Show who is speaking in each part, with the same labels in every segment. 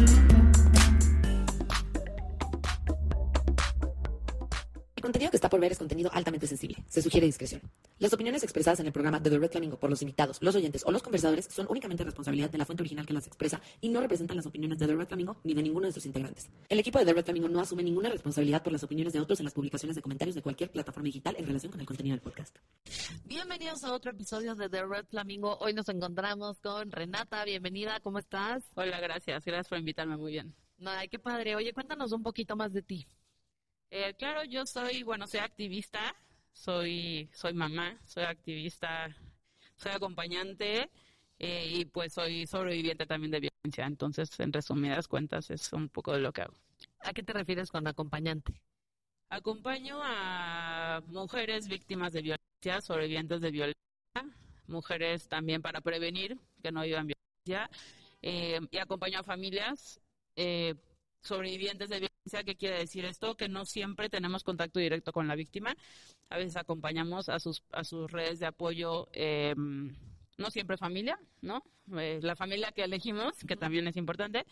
Speaker 1: El contenido que está por ver es contenido altamente sensible. Se sugiere discreción. Las opiniones expresadas en el programa de The Red Flamingo por los invitados, los oyentes o los conversadores son únicamente responsabilidad de la fuente original que las expresa y no representan las opiniones de The Red Flamingo ni de ninguno de sus integrantes. El equipo de The Red Flamingo no asume ninguna responsabilidad por las opiniones de otros en las publicaciones de comentarios de cualquier plataforma digital en relación con el contenido del podcast.
Speaker 2: Bienvenidos a otro episodio de The Red Flamingo. Hoy nos encontramos con Renata. Bienvenida, ¿cómo estás?
Speaker 3: Hola, gracias. Gracias por invitarme. Muy bien.
Speaker 2: Ay, qué padre. Oye, cuéntanos un poquito más de ti.
Speaker 3: Eh, claro, yo soy, bueno, soy activista, soy, soy mamá, soy activista, soy acompañante eh, y pues soy sobreviviente también de violencia. Entonces, en resumidas cuentas, es un poco de lo que hago.
Speaker 2: ¿A qué te refieres con acompañante?
Speaker 3: Acompaño a mujeres víctimas de violencia, sobrevivientes de violencia, mujeres también para prevenir que no vivan violencia, eh, y acompaño a familias eh, sobrevivientes de violencia. ¿Qué quiere decir esto? Que no siempre tenemos contacto directo con la víctima. A veces acompañamos a sus, a sus redes de apoyo, eh, no siempre familia, ¿no? Eh, la familia que elegimos, que también es importante.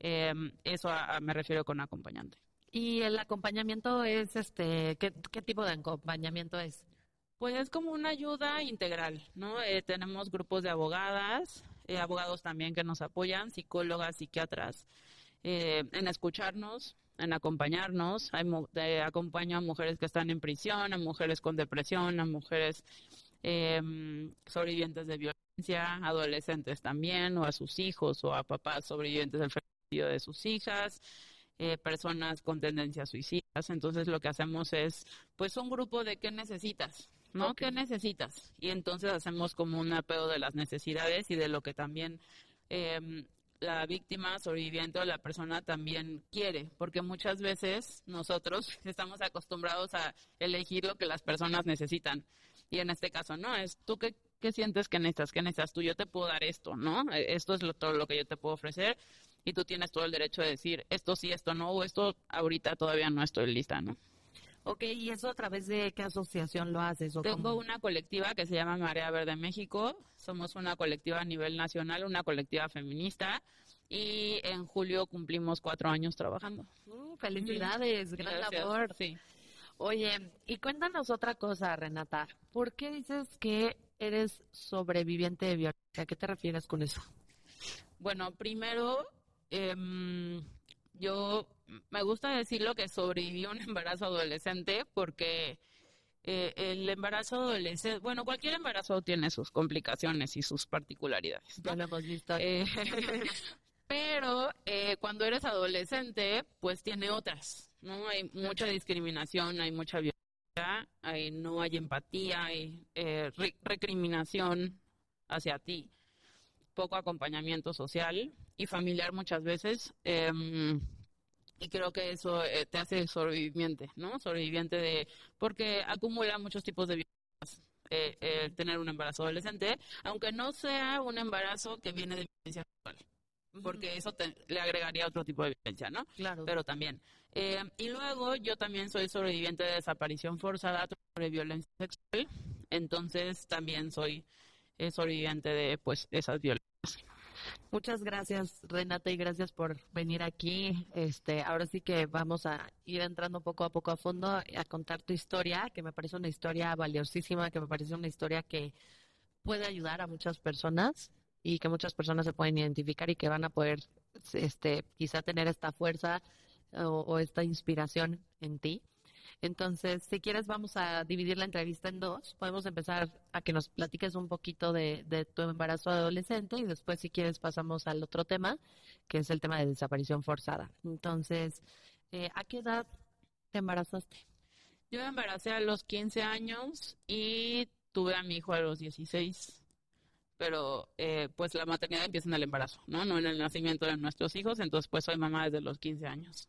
Speaker 3: Eh, eso a- a- me refiero con acompañante.
Speaker 2: Y el acompañamiento es, este, ¿qué, qué tipo de acompañamiento es?
Speaker 3: Pues es como una ayuda integral, ¿no? Eh, tenemos grupos de abogadas, eh, abogados también que nos apoyan, psicólogas, psiquiatras, eh, en escucharnos, en acompañarnos. Hay eh, acompaño a mujeres que están en prisión, a mujeres con depresión, a mujeres eh, sobrevivientes de violencia, adolescentes también, o a sus hijos, o a papás sobrevivientes del femicidio de sus hijas. eh, personas con tendencias suicidas. Entonces lo que hacemos es, pues, un grupo de qué necesitas, ¿no?
Speaker 2: Ok.
Speaker 3: ¿Qué necesitas? Y entonces hacemos como un apego de las necesidades y de lo que también em, la víctima, sobreviviente o la persona también quiere, porque muchas veces nosotros estamos acostumbrados a elegir lo que las personas necesitan. Y en este caso, no, es tú qué, qué sientes que necesitas, qué necesitas tú, yo te puedo dar esto, ¿no? Esto es lo, todo lo que yo te puedo ofrecer y tú tienes todo el derecho de decir esto sí, esto no, o esto ahorita todavía no estoy lista, ¿no?
Speaker 2: Ok, ¿y eso a través de qué asociación lo haces? O
Speaker 3: Tengo
Speaker 2: cómo?
Speaker 3: una colectiva que se llama Marea Verde México. Somos una colectiva a nivel nacional, una colectiva feminista. Y en julio cumplimos cuatro años trabajando.
Speaker 2: Mm, felicidades, gran
Speaker 3: Gracias.
Speaker 2: labor.
Speaker 3: Sí.
Speaker 2: Oye, y cuéntanos otra cosa, Renata. ¿Por qué dices que eres sobreviviente de violencia? ¿A qué te refieres con eso?
Speaker 3: Bueno, primero, em, yo me gusta decirlo que sobreviví un embarazo adolescente porque eh, el embarazo adolescente, bueno, cualquier embarazo tiene sus complicaciones y sus particularidades. ¿no?
Speaker 2: Ya lo hemos visto.
Speaker 3: Eh, pero eh, cuando eres adolescente, pues tiene otras, ¿no? Hay mucha discriminación, hay mucha violencia, hay, no hay empatía, hay eh, re- recriminación hacia ti, poco acompañamiento social y familiar muchas veces. em, y creo que eso eh, te hace sobreviviente, ¿no? Sobreviviente de... porque acumula muchos tipos de violencias. eh, eh, tener un embarazo adolescente, aunque no sea un embarazo que viene de violencia sexual, porque eso te- le agregaría otro tipo de violencia, ¿no?
Speaker 2: claro.
Speaker 3: Pero también. Eh, y luego yo también soy sobreviviente de desaparición forzada sobre violencia sexual, entonces también soy eh, sobreviviente de pues esas violencias.
Speaker 2: Muchas gracias, Renata, y gracias por venir aquí. Este, ahora sí que vamos a ir entrando poco a poco a fondo a contar tu historia, que me parece una historia valiosísima, que me parece una historia que puede ayudar a muchas personas y que muchas personas se pueden identificar y que van a poder, este, quizá tener esta fuerza o, o esta inspiración en ti. Entonces, si quieres, vamos a dividir la entrevista en dos. Podemos empezar a que nos platiques un poquito de, tu embarazo adolescente y después, si quieres, pasamos al otro tema, que es el tema de desaparición forzada. Entonces, eh, ¿a qué edad te embarazaste?
Speaker 3: Yo me embaracé a los 15 años y tuve a mi hijo a los 16. Pero eh, pues la maternidad empieza en el embarazo, ¿no? No en el nacimiento de nuestros hijos, entonces pues soy mamá desde los 15 años.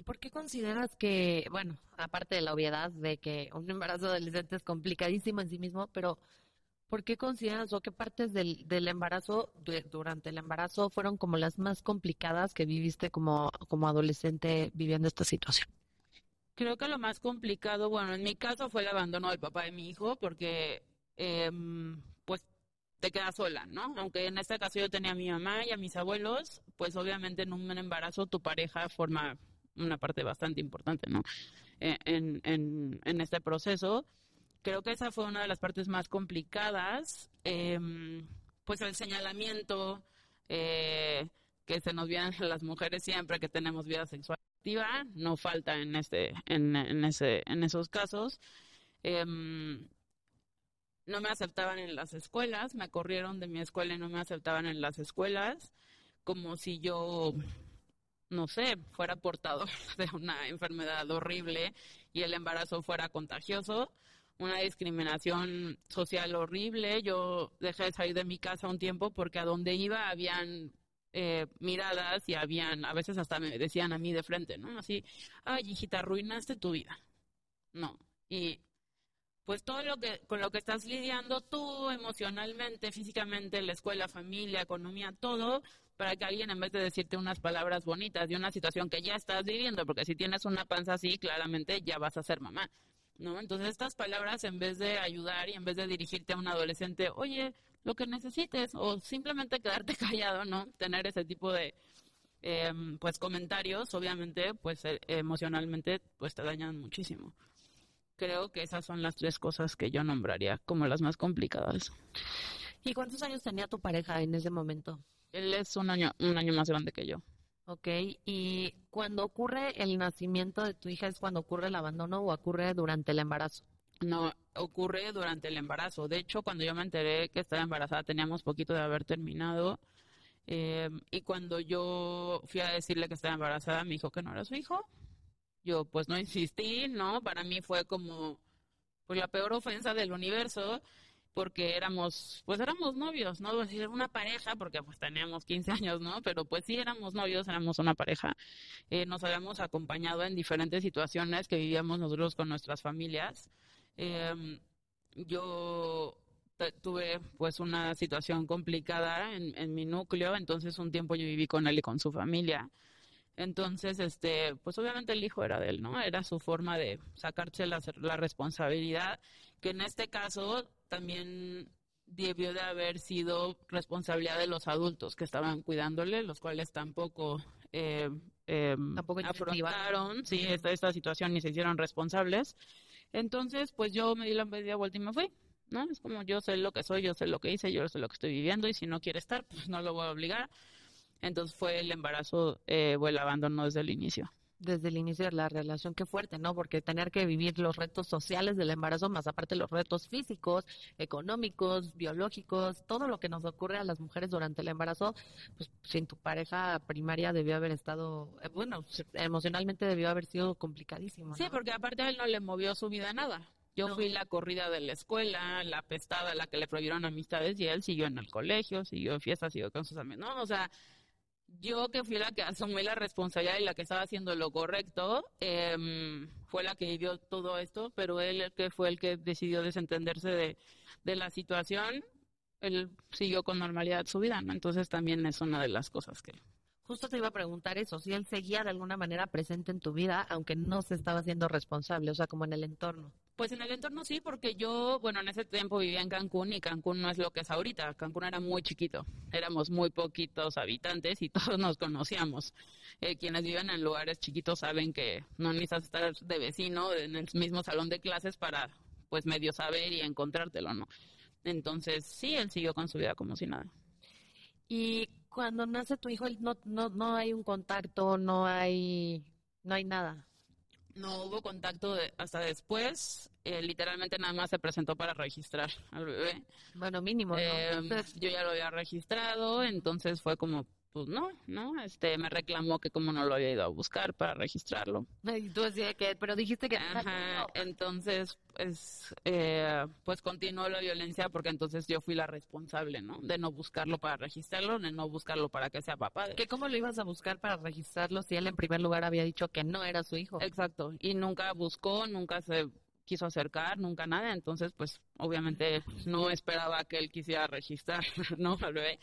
Speaker 2: ¿Y por qué consideras que, bueno, aparte de la obviedad de que un embarazo adolescente es complicadísimo en sí mismo, pero ¿por qué consideras o qué partes del, embarazo, du- durante el embarazo, fueron como las más complicadas que viviste como, como adolescente viviendo esta situación?
Speaker 3: Creo que lo más complicado, bueno, en mi caso fue el abandono del papá de mi hijo, porque em, pues te quedas sola, ¿no? Aunque en este caso yo tenía a mi mamá y a mis abuelos, pues obviamente en un embarazo tu pareja forma una parte bastante importante, ¿no? E, en, en, en este proceso. Creo que esa fue una de las partes más complicadas, em, pues el señalamiento eh, que se nos vienen las mujeres siempre que tenemos vida sexual activa, no falta en este, en, en ese, en esos casos. Em, no me aceptaban en las escuelas, me corrieron de mi escuela y no me aceptaban en las escuelas, como si yo, no sé, fuera portador de una enfermedad horrible y el embarazo fuera contagioso, una discriminación social horrible. Yo dejé de salir de mi casa un tiempo porque a donde iba habían eh, miradas y habían, a veces hasta me decían a mí de frente, ¿no? Así, ay, hijita, arruinaste tu vida. No. Y pues todo lo que con lo que estás lidiando tú emocionalmente, físicamente, la escuela, familia, economía, todo para que alguien en vez de decirte unas palabras bonitas de una situación que ya estás viviendo, porque si tienes una panza así, claramente ya vas a ser mamá, ¿no? Entonces estas palabras en vez de ayudar y en vez de dirigirte a un adolescente, oye, lo que necesites o simplemente quedarte callado, ¿no? Tener ese tipo de em, pues comentarios, obviamente, pues eh, emocionalmente, pues te dañan muchísimo creo que esas son las tres cosas que yo nombraría como las más complicadas.
Speaker 2: ¿Y cuántos años tenía tu pareja en ese momento?
Speaker 3: Él es un año, un año más grande que yo.
Speaker 2: Ok, y cuando ocurre el nacimiento de tu hija, ¿es cuando ocurre el abandono o ocurre durante el embarazo?
Speaker 3: No, ocurre durante el embarazo. De hecho, cuando yo me enteré que estaba embarazada, teníamos poquito de haber terminado. Eh, y cuando yo fui a decirle que estaba embarazada, me dijo que no era su hijo. Yo pues no insistí, ¿no? Para mí fue como pues la peor ofensa del universo porque éramos, pues éramos novios, no decir una pareja, porque pues teníamos 15 años, ¿no? Pero pues sí éramos novios, éramos una pareja. Eh, nos habíamos acompañado en diferentes situaciones que vivíamos nosotros con nuestras familias. Em, yo tuve pues una situación complicada en, en mi núcleo, entonces un tiempo yo viví con él y con su familia. Entonces, este, pues obviamente el hijo era de él, ¿no? Era su forma de sacarse la, la responsabilidad, que en este caso también debió de haber sido responsabilidad de los adultos que estaban cuidándole, los cuales tampoco, eh, eh, tampoco afrontaron sí, esta, esta situación ni se hicieron responsables. Entonces, pues yo me di la media vuelta y me fui. ¿no? Es como yo sé lo que soy, yo sé lo que hice, yo sé lo que estoy viviendo y si no quiere estar, pues no lo voy a obligar. Entonces fue el embarazo eh, o el abandono desde el inicio.
Speaker 2: Desde el inicio de la relación, qué fuerte, ¿no? Porque tener que vivir los retos sociales del embarazo, más aparte los retos físicos, económicos, biológicos, todo lo que nos ocurre a las mujeres durante el embarazo, pues sin tu pareja primaria debió haber estado, eh, bueno, emocionalmente debió haber sido complicadísimo.
Speaker 3: Sí, porque aparte a él no le movió su vida nada. Yo fui la corrida de la escuela, la pestada, la que le prohibieron amistades y él siguió en el colegio, siguió en fiestas, siguió con sus amigos. No, o sea, yo que fui la que asumí la responsabilidad y la que estaba haciendo lo correcto, eh, fue la que vivió todo esto, pero él que fue el que decidió desentenderse de, de la situación, él siguió con normalidad su vida, ¿no? Entonces también es una de las cosas que...
Speaker 2: Justo te iba a preguntar eso, si él seguía de alguna manera presente en tu vida, aunque no se estaba haciendo responsable, o sea, como en el entorno.
Speaker 3: Pues en el entorno sí, porque yo, bueno, en ese tiempo vivía en Cancún y Cancún no es lo que es ahorita. Cancún era muy chiquito, éramos muy poquitos habitantes y todos nos conocíamos. Eh, quienes viven en lugares chiquitos saben que no necesitas estar de vecino en el mismo salón de clases para, pues, medio saber y encontrártelo, ¿no? Entonces, sí, él siguió con su vida como si nada.
Speaker 2: Y cuando nace tu hijo, no, no, no hay un contacto, no hay, no hay nada
Speaker 3: no hubo contacto hasta después. Eh, literalmente nada más se presentó para registrar al bebé.
Speaker 2: Bueno, mínimo. ¿no?
Speaker 3: Eh, yo ya lo había registrado, entonces fue como, pues no, ¿no? Este, me reclamó que como no lo había ido a buscar para registrarlo.
Speaker 2: Y tú decías que, pero dijiste que...
Speaker 3: Ajá, entonces, pues, eh, pues continuó la violencia porque entonces yo fui la responsable, ¿no? De no buscarlo para registrarlo, de no buscarlo para que sea papá.
Speaker 2: ¿Que cómo lo ibas a buscar para registrarlo si él en primer lugar había dicho que no era su hijo?
Speaker 3: Exacto, y nunca buscó, nunca se quiso acercar, nunca nada, entonces pues obviamente no esperaba que él quisiera registrar, ¿no? Al bebé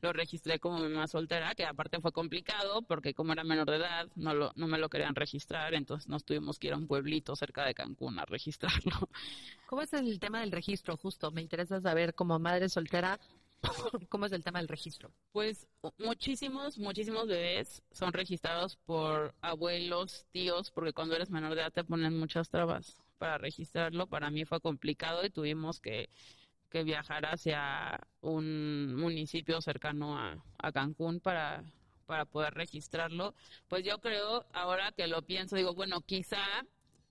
Speaker 3: lo registré como mamá soltera, que aparte fue complicado porque como era menor de edad no, lo, no me lo querían registrar, entonces nos tuvimos que ir a un pueblito cerca de Cancún a registrarlo.
Speaker 2: ¿Cómo es el tema del registro justo? Me interesa saber como madre soltera ¿Cómo es el tema del registro?
Speaker 3: Pues muchísimos, muchísimos bebés son registrados por abuelos, tíos, porque cuando eres menor de edad te ponen muchas trabas para registrarlo. Para mí fue complicado y tuvimos que, que viajar hacia un municipio cercano a, a Cancún para, para poder registrarlo. Pues yo creo, ahora que lo pienso, digo, bueno, quizá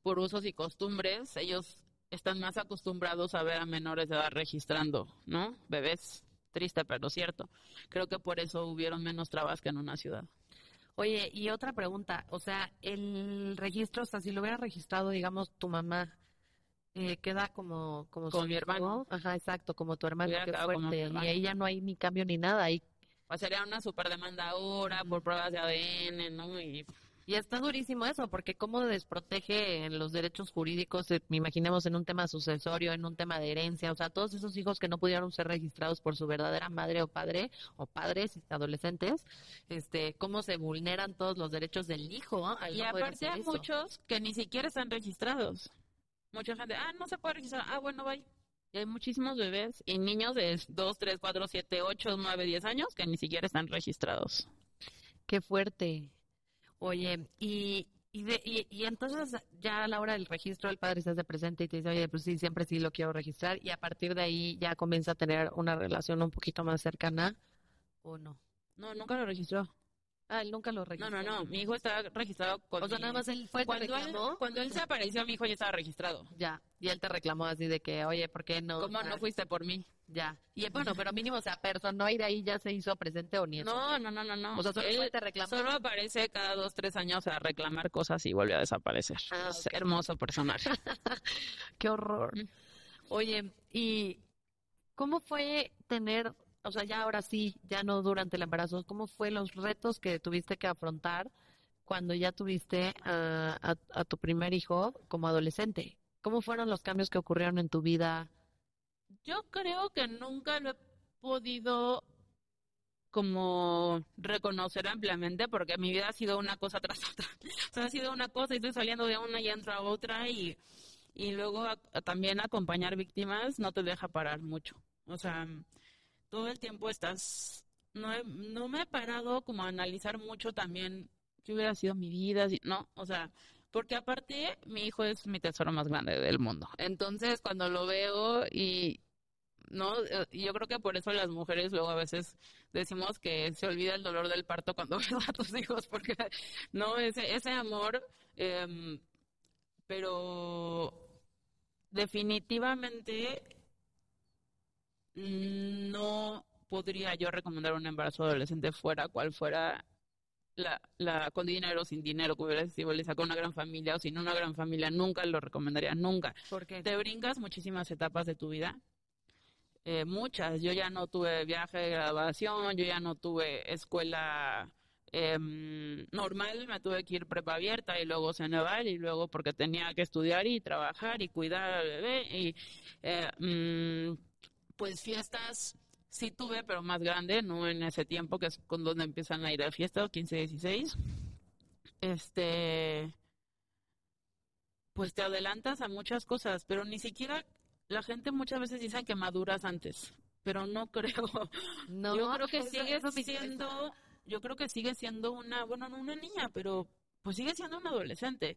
Speaker 3: por usos y costumbres, ellos están más acostumbrados a ver a menores de edad registrando, ¿no? Bebés triste pero cierto. Creo que por eso hubieron menos trabas que en una ciudad.
Speaker 2: Oye, y otra pregunta, o sea, el registro, o sea, si lo hubiera registrado, digamos, tu mamá, eh, queda como como
Speaker 3: mi hermano.
Speaker 2: Ajá, exacto, como tu hermano, qué fuerte. Y ahí ya no hay ni cambio ni nada, ahí
Speaker 3: pues sería una super demanda ahora por pruebas de ADN, ¿no? Y
Speaker 2: y está durísimo eso, porque cómo desprotege en los derechos jurídicos, eh, me imaginemos en un tema sucesorio, en un tema de herencia, o sea, todos esos hijos que no pudieron ser registrados por su verdadera madre o padre, o padres adolescentes, este, cómo se vulneran todos los derechos del hijo.
Speaker 3: y aparte hay muchos que ni siquiera están registrados. Mucha gente, ah, no se puede registrar, ah, bueno, bye. Y hay muchísimos bebés y niños de 2, 3, 4, 7, 8, 9, 10 años que ni siquiera están registrados.
Speaker 2: Qué fuerte. Oye, y, y, y, entonces ya a la hora del registro el padre se hace presente y te dice, oye, pues sí, siempre sí lo quiero registrar y a partir de ahí ya comienza a tener una relación un poquito más cercana o no.
Speaker 3: No, nunca lo registró.
Speaker 2: Ah, él nunca lo registró.
Speaker 3: No, no, no. Mi hijo estaba registrado con.
Speaker 2: O sea, nada más él fue
Speaker 3: cuando él, cuando él se apareció, mi hijo ya estaba registrado.
Speaker 2: Ya. Y él te reclamó así de que, oye, ¿por qué no?
Speaker 3: ¿Cómo no fuiste por mí?
Speaker 2: Ya. Y bueno, pero mínimo, o sea, personó y de ahí ya se hizo presente o nieto.
Speaker 3: No, no, no, no, no.
Speaker 2: O sea, solo él te reclamó.
Speaker 3: Solo aparece cada dos, tres años a reclamar cosas y vuelve a desaparecer. Ah, hermoso personaje.
Speaker 2: qué horror. Oye, ¿y cómo fue tener o sea, ya ahora sí, ya no durante el embarazo, ¿cómo fue los retos que tuviste que afrontar cuando ya tuviste a, tu primer hijo como adolescente? ¿Cómo fueron los cambios que ocurrieron en tu vida?
Speaker 3: Yo creo que nunca lo he podido como reconocer ampliamente porque mi vida ha sido una cosa tras otra. O sea, ha sido una cosa y estoy saliendo de una y entro a otra y, y luego también acompañar víctimas no te deja parar mucho. O sea, todo el tiempo estás, no, no me he parado como a analizar mucho también qué hubiera sido mi vida, no, o sea, porque aparte mi hijo es mi tesoro más grande del mundo. Entonces, cuando lo veo y no, eh, yo creo que por eso las mujeres luego a veces decimos que se olvida el dolor del parto cuando ves a tus hijos, porque no, ese, ese amor, em, pero definitivamente no podría yo recomendar un embarazo adolescente fuera cual fuera la, la con dinero o sin dinero, que hubiera sido con una gran familia o sin una gran familia, nunca lo recomendaría, nunca.
Speaker 2: porque
Speaker 3: Te brincas muchísimas etapas de tu vida. Eh, muchas. Yo ya no tuve viaje de graduación, yo ya no tuve escuela em, normal, me tuve que ir prepa abierta y luego Ceneval y luego porque tenía que estudiar y trabajar y cuidar al bebé y eh, mm, pues fiestas sí tuve, pero más grande, no en ese tiempo, que es con donde empiezan a ir a fiestas, 15, 16. Este, pues te adelantas a muchas cosas, pero ni siquiera la gente muchas veces dice que maduras antes, pero no creo. No, yo creo que sigue siendo, yo creo que sigue siendo una, bueno, no una niña, pero pues sigue siendo una adolescente.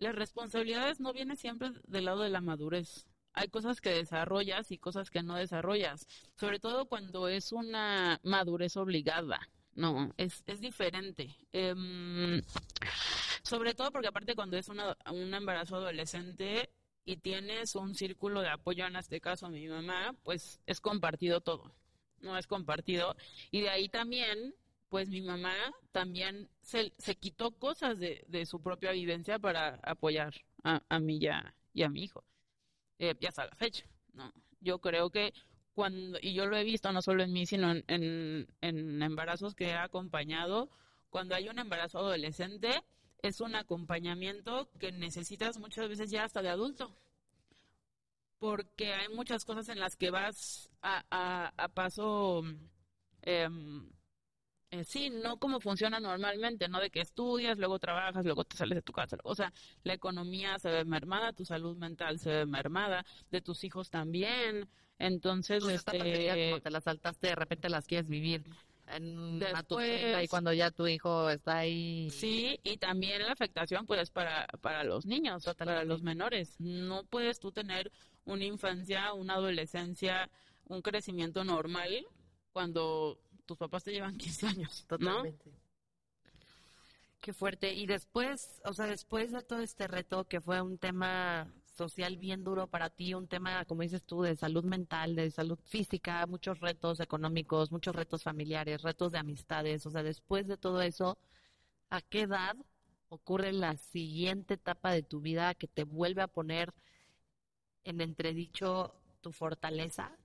Speaker 3: Las responsabilidades no vienen siempre del lado de la madurez hay cosas que desarrollas y cosas que no desarrollas, sobre todo cuando es una madurez obligada, no, es, es diferente. Em, sobre todo porque aparte cuando es una, un embarazo adolescente y tienes un círculo de apoyo, en este caso mi mamá, pues es compartido todo, no es compartido. Y de ahí también, pues mi mamá también se, se quitó cosas de, de su propia vivencia para apoyar a, a mí ya, y a mi hijo eh, ya hasta la fecha. ¿no? Yo creo que cuando, y yo lo he visto no solo en mí, sino en, en, embarazos que he acompañado, cuando hay un embarazo adolescente, es un acompañamiento que necesitas muchas veces ya hasta de adulto. Porque hay muchas cosas en las que vas a, a, paso em, eh, sí, no como funciona normalmente, ¿no? De que estudias, luego trabajas, luego te sales de tu casa. O sea, la economía se ve mermada, tu salud mental se ve mermada, de tus hijos también. Entonces,
Speaker 2: Pues
Speaker 3: este,
Speaker 2: como te la saltaste, de repente las quieres vivir en
Speaker 3: Después-
Speaker 2: y cuando ya tu hijo está ahí.
Speaker 3: Sí, y también la afectación pues es para, para los niños, para los menores. No puedes tú tener una infancia, una adolescencia, un crecimiento normal cuando tus papás te llevan 15 años, ¿no?
Speaker 2: Totalmente. Qué fuerte. Y después, o sea, después de todo este reto que fue un tema social bien duro para ti, un tema, como dices tú, de salud mental, de salud física, muchos retos económicos, muchos retos familiares, retos de amistades, o sea, después de todo eso, ¿a qué edad ocurre la siguiente etapa de tu vida que te vuelve a poner en entredicho tu fortaleza,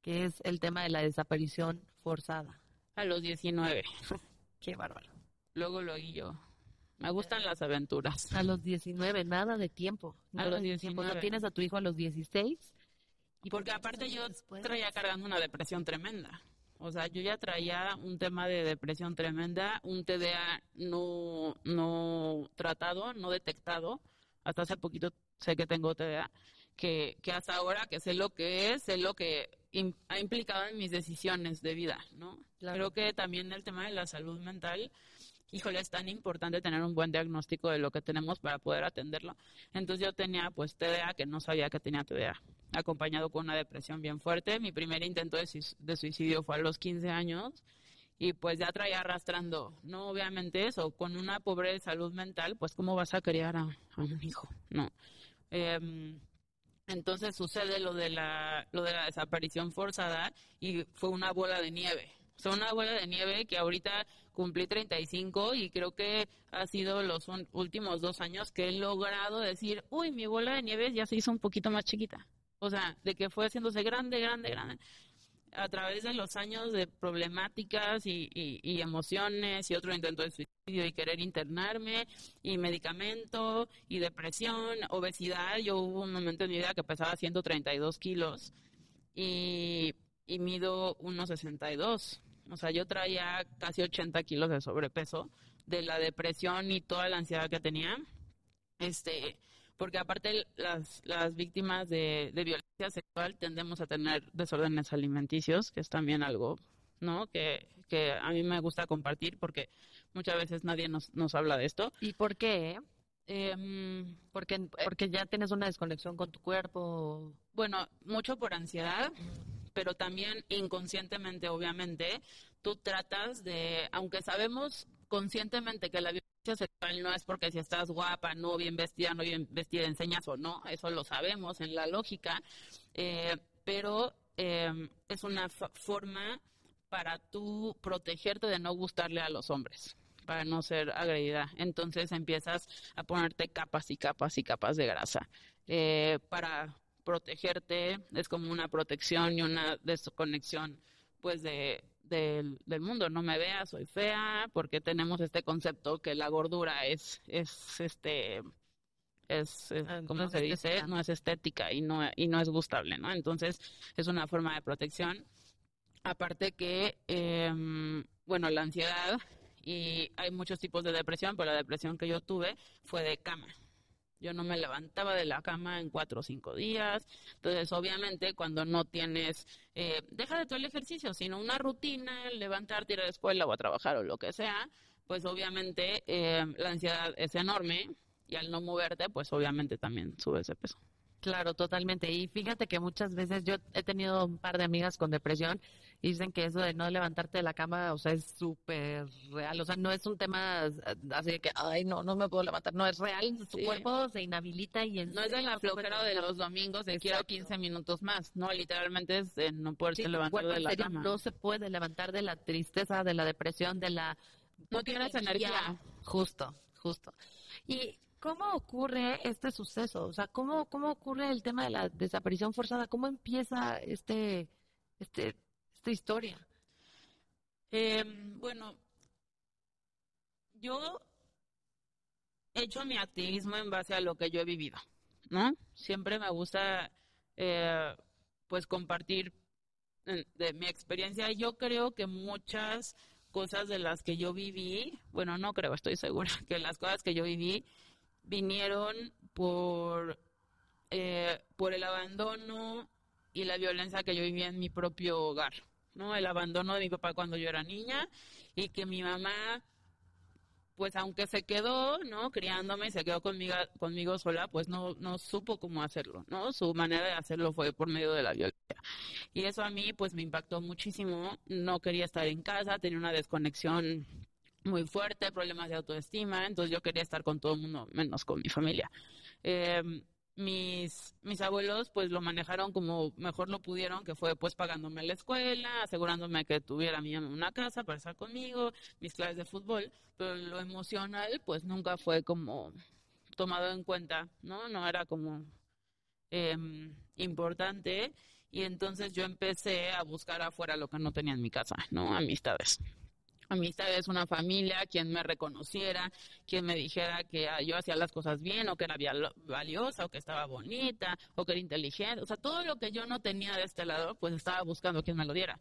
Speaker 2: que es el tema de la desaparición forzada?
Speaker 3: A los 19.
Speaker 2: Qué bárbaro.
Speaker 3: Luego lo yo. Me gustan las aventuras.
Speaker 2: A los 19, nada de tiempo.
Speaker 3: A los
Speaker 2: de tiempo. O sea,
Speaker 3: 19.
Speaker 2: tienes a tu hijo a los 16. ¿Y por
Speaker 3: Porque aparte yo
Speaker 2: después?
Speaker 3: traía cargando una depresión tremenda. O sea, yo ya traía un tema de depresión tremenda, un TDA no, no tratado, no detectado. Hasta hace poquito sé que tengo TDA, que, que hasta ahora que sé lo que es, sé lo que ha implicado en mis decisiones de vida, ¿no?
Speaker 2: Claro.
Speaker 3: Creo que también el tema de la salud mental, híjole, es tan importante tener un buen diagnóstico de lo que tenemos para poder atenderlo. Entonces yo tenía pues TDA, que no sabía que tenía TDA, acompañado con una depresión bien fuerte. Mi primer intento de, suic- de suicidio fue a los 15 años y pues ya traía arrastrando, no obviamente eso, con una pobre salud mental, pues cómo vas a criar a, a un hijo, no. Em, entonces sucede lo de la lo de la desaparición forzada y fue una bola de nieve. O sea, una bola de nieve que ahorita cumplí 35 y creo que ha sido los últimos dos años que he logrado decir, uy, mi bola de nieve ya se hizo un poquito más chiquita. O sea, de que fue haciéndose grande, grande, grande. A través de los años de problemáticas y, emociones y otro intento de suicidio y querer internarme y medicamento y depresión, obesidad. Yo hubo un momento en mi vida que pesaba 132 kilos y, y mido 1,62. O sea, yo traía casi 80 kilos de sobrepeso de la depresión y toda la ansiedad que tenía. Este, porque aparte las, las víctimas de, de violencia sexual tendemos a tener desórdenes alimenticios, que es también algo, ¿no? Que, que a mí me gusta compartir porque muchas veces nadie nos, nos habla de esto.
Speaker 2: ¿Y por qué?
Speaker 3: Em,
Speaker 2: Porque, porque ya tienes una desconexión con tu cuerpo.
Speaker 3: Bueno, mucho por ansiedad, pero también inconscientemente, obviamente, tú tratas de, aunque sabemos conscientemente que la violencia sexual no es porque si estás guapa, no bien vestida, no bien vestida, enseñas o no, eso lo sabemos en la lógica, eh, pero eh, es una forma para tú protegerte de no gustarle a los hombres para no ser agredida. Entonces empiezas a ponerte capas y capas y capas de grasa eh, para protegerte. Es como una protección y una desconexión, pues, de, del, del mundo. No me veas, soy fea, porque tenemos este concepto que la gordura es, es este, es, es,
Speaker 2: Ah,
Speaker 3: ¿cómo
Speaker 2: no es
Speaker 3: se dice?
Speaker 2: estética.
Speaker 3: No es estética y no, y no es gustable, ¿no? Entonces, es una forma de protección. Aparte que, em, bueno, la ansiedad y hay muchos tipos de depresión, pero la depresión que yo tuve fue de cama. Yo no me levantaba de la cama en cuatro o cinco días. Entonces, obviamente, cuando no tienes, eh, deja de todo el ejercicio, sino una rutina, levantarte, ir a la escuela o a trabajar o lo que sea, pues obviamente eh, la ansiedad es enorme y al no moverte, pues obviamente también subes de peso.
Speaker 2: Claro, totalmente. Y fíjate que muchas veces yo he tenido un par de amigas con depresión y dicen que eso de no levantarte de la cama, o sea, es súper real. O sea, no es un tema así de que, ay, no, no me puedo levantar. No, es real. Tu
Speaker 3: Sí.
Speaker 2: cuerpo se inhabilita y en
Speaker 3: No es de la flojera de los domingos de quiero
Speaker 2: Exacto.
Speaker 3: 15 minutos más, no, literalmente es de no poderse
Speaker 2: Sí,
Speaker 3: levantar de la cama.
Speaker 2: no se puede levantar de la tristeza, de la depresión, de la...
Speaker 3: No tienes energía.
Speaker 2: Justo, justo. ¿Y cómo ocurre este suceso? O sea, ¿cómo, cómo ocurre el tema de la desaparición forzada? ¿Cómo empieza este, este, esta historia?
Speaker 3: Eh, bueno, yo he hecho mi activismo en base a lo que yo he vivido, ¿no? Siempre me gusta, eh, pues, compartir eh, de mi experiencia. Yo creo que muchas cosas de las que yo viví, bueno, no creo, estoy segura que las cosas que yo viví vinieron por, eh, por el abandono y la violencia que yo vivía en mi propio hogar, ¿no? El abandono de mi papá cuando yo era niña y que mi mamá pues aunque se quedó, ¿no? Criándome, se quedó conmigo, conmigo sola, pues no, no supo cómo hacerlo, ¿no? Su manera de hacerlo fue por medio de la violencia. Y eso a mí, pues me impactó muchísimo. No quería estar en casa, tenía una desconexión muy fuerte, problemas de autoestima, entonces yo quería estar con todo el mundo, menos con mi familia. Eh, mis, mis abuelos pues lo manejaron como mejor lo pudieron, que fue pues pagándome la escuela, asegurándome que tuviera mi una casa para estar conmigo, mis clases de fútbol, pero lo emocional pues nunca fue como tomado en cuenta, ¿no? No era como em, importante y entonces yo empecé a buscar afuera lo que no tenía en mi casa, ¿no? Amistades amistades, una familia, quien me reconociera, quien me dijera que ah, yo hacía las cosas bien o que era valiosa o que estaba bonita o que era inteligente. O sea, todo lo que yo no tenía de este lado, pues estaba buscando quien me lo diera.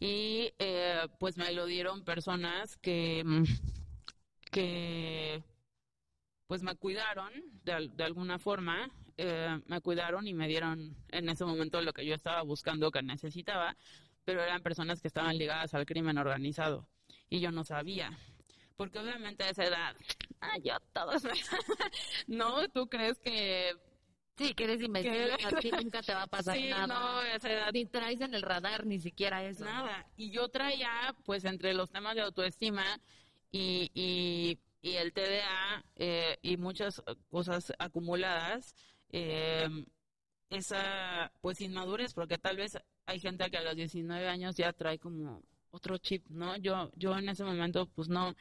Speaker 3: Y eh, pues me lo dieron personas que, mm, que pues me cuidaron de, de alguna forma, eh, me cuidaron y me dieron en ese momento lo que yo estaba buscando, que necesitaba, pero eran personas que estaban ligadas al crimen organizado y yo no sabía. Porque obviamente a esa edad, ah, yo todos, no, tú crees que
Speaker 2: Sí, que eres invencible, que nunca te va a pasar
Speaker 3: sí,
Speaker 2: nada.
Speaker 3: No, esa edad.
Speaker 2: Ni traes en el radar ni siquiera eso.
Speaker 3: Nada. Y yo traía, pues, entre los temas de autoestima y, y, y el TDA eh, y muchas cosas acumuladas, eh, esa, pues, inmadurez, porque tal vez hay gente que a los 19 años ya trae como otro chip, ¿no? Yo, yo en ese momento, pues no,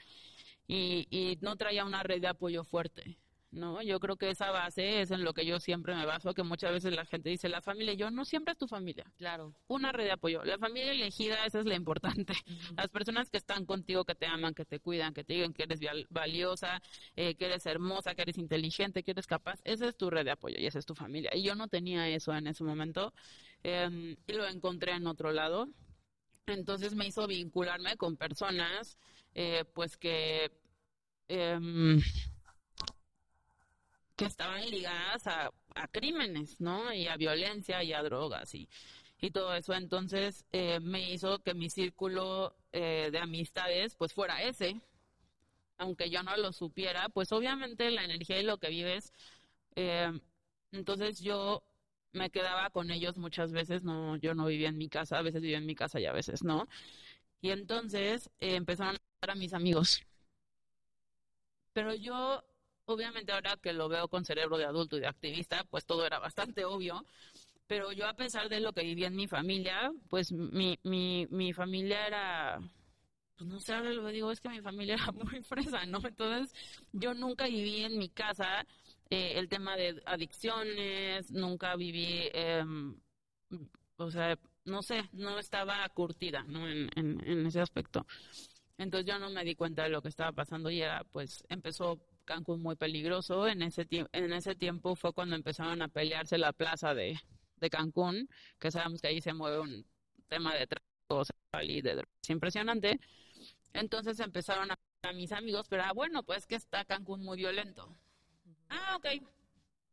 Speaker 3: y, y no traía una red de apoyo fuerte, ¿no? Yo creo que esa base es en lo que yo siempre me baso, que muchas veces la gente dice, la familia, yo no siempre es tu familia.
Speaker 2: Claro.
Speaker 3: Una red de apoyo. La familia elegida, esa es la importante. Las personas que están contigo, que te aman, que te cuidan, que te digan que eres valiosa, eh, que eres hermosa, que eres inteligente, que eres capaz, esa es tu red de apoyo y esa es tu familia. Y yo no tenía eso en ese momento em, y lo encontré en otro lado entonces me hizo vincularme con personas, eh, pues que, em, que estaban ligadas a, crímenes, ¿no? Y a violencia y a drogas y, y todo eso. Entonces eh, me hizo que mi círculo eh, de amistades, pues fuera ese. Aunque yo no lo supiera, pues obviamente la energía y lo que vives. entonces yo me quedaba con ellos muchas veces, no, yo no vivía en mi casa, a veces vivía en mi casa y a veces no. Y entonces eh, empezaron a dar a mis amigos. Pero yo, obviamente ahora que lo veo con cerebro de adulto y de activista, pues todo era bastante obvio. Pero yo a pesar de lo que vivía en mi familia, pues mi, mi, mi familia era, pues no sé, ahora lo digo, es que mi familia era muy fresa, ¿no? Entonces yo nunca viví en mi casa eh, el tema de adicciones, nunca viví, em, o sea, no sé, no estaba curtida, ¿no? En, en, ese aspecto. Entonces yo no me di cuenta de lo que estaba pasando y era, pues, empezó Cancún muy peligroso. En ese, en ese tiempo fue cuando empezaron a pelearse la plaza de, de Cancún, que sabemos que ahí se mueve un tema de tráfico y de drogas impresionante. Entonces empezaron a, a mis amigos, pero ah, bueno, pues que está Cancún muy violento. Ah, ok.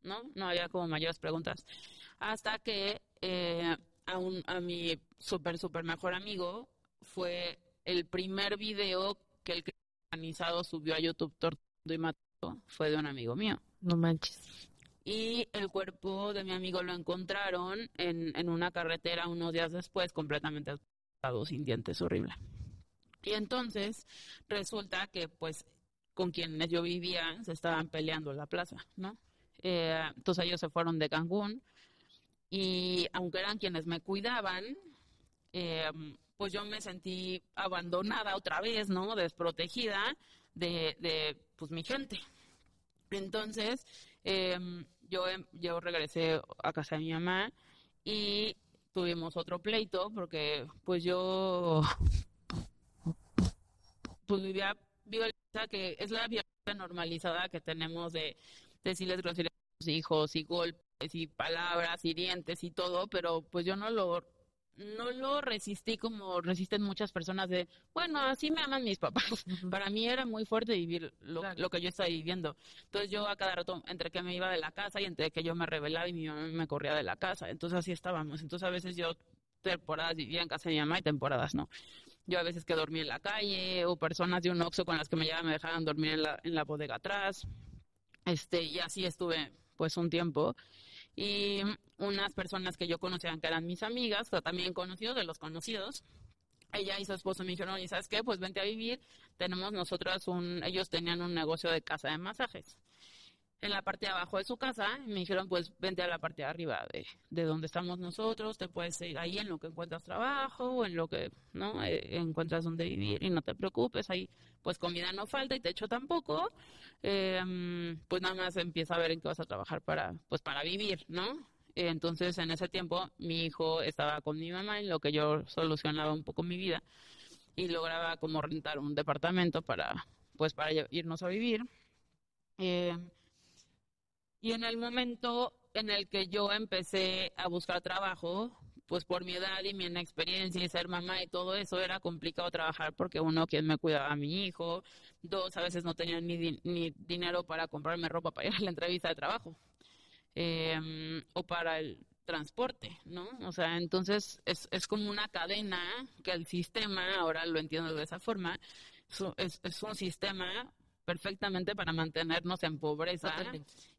Speaker 3: No, no había como mayores preguntas. Hasta que eh, a, un, a mi súper, súper mejor amigo fue el primer video que el organizado subió a YouTube torturando y mató fue de un amigo mío.
Speaker 2: No manches.
Speaker 3: Y el cuerpo de mi amigo lo encontraron en, en una carretera unos días después, completamente sin dientes, horrible. Y entonces resulta que pues con quienes yo vivía se estaban peleando en la plaza, ¿no? Eh, entonces ellos se fueron de Cancún y aunque eran quienes me cuidaban, eh, pues yo me sentí abandonada otra vez, ¿no? Desprotegida de, de pues mi gente. Entonces eh, yo, yo regresé a casa de mi mamá y tuvimos otro pleito porque pues yo pues vivía que es la violencia normalizada que tenemos de decirles groserías a los hijos y golpes y palabras y dientes y todo, pero pues yo no lo no lo resistí como resisten muchas personas de, bueno, así me aman mis papás. Para mí era muy fuerte vivir lo, lo, que yo estaba viviendo. Entonces yo a cada rato, entre que me iba de la casa y entre que yo me rebelaba y mi mamá me corría de la casa. Entonces así estábamos. Entonces a veces yo temporadas vivía en casa de mi mamá y temporadas no. Yo a veces que dormí en la calle o personas de un oxo con las que me llevaban me dejaban dormir en la, en la bodega atrás. Este, y así estuve pues un tiempo y unas personas que yo conocía que eran mis amigas, o también conocidos de los conocidos, ella y su esposo me dijeron, ¿y sabes qué? Pues vente a vivir, tenemos nosotras un, ellos tenían un negocio de casa de masajes en la parte de abajo de su casa me dijeron, pues vente a la parte de arriba de, de donde estamos nosotros, te puedes ir ahí en lo que encuentras trabajo, o en lo que no eh, encuentras donde vivir y no te preocupes, ahí pues comida no falta y techo tampoco, em, pues nada más empieza a ver en qué vas a trabajar para, pues para vivir, ¿no? Entonces en ese tiempo mi hijo estaba con mi mamá en lo que yo solucionaba un poco mi vida y lograba como rentar un departamento para, pues para irnos a vivir. Eh, y en el momento en el que yo empecé a buscar trabajo, pues por mi edad y mi inexperiencia y ser mamá y todo eso, era complicado trabajar porque uno, quien me cuidaba a mi hijo, dos, a veces no tenía ni, ni dinero para comprarme ropa para ir a la entrevista de trabajo em, o para el transporte, ¿no? O sea, entonces es, es como una cadena que el sistema, ahora lo entiendo de esa forma, es, es un sistema perfectamente para mantenernos en pobreza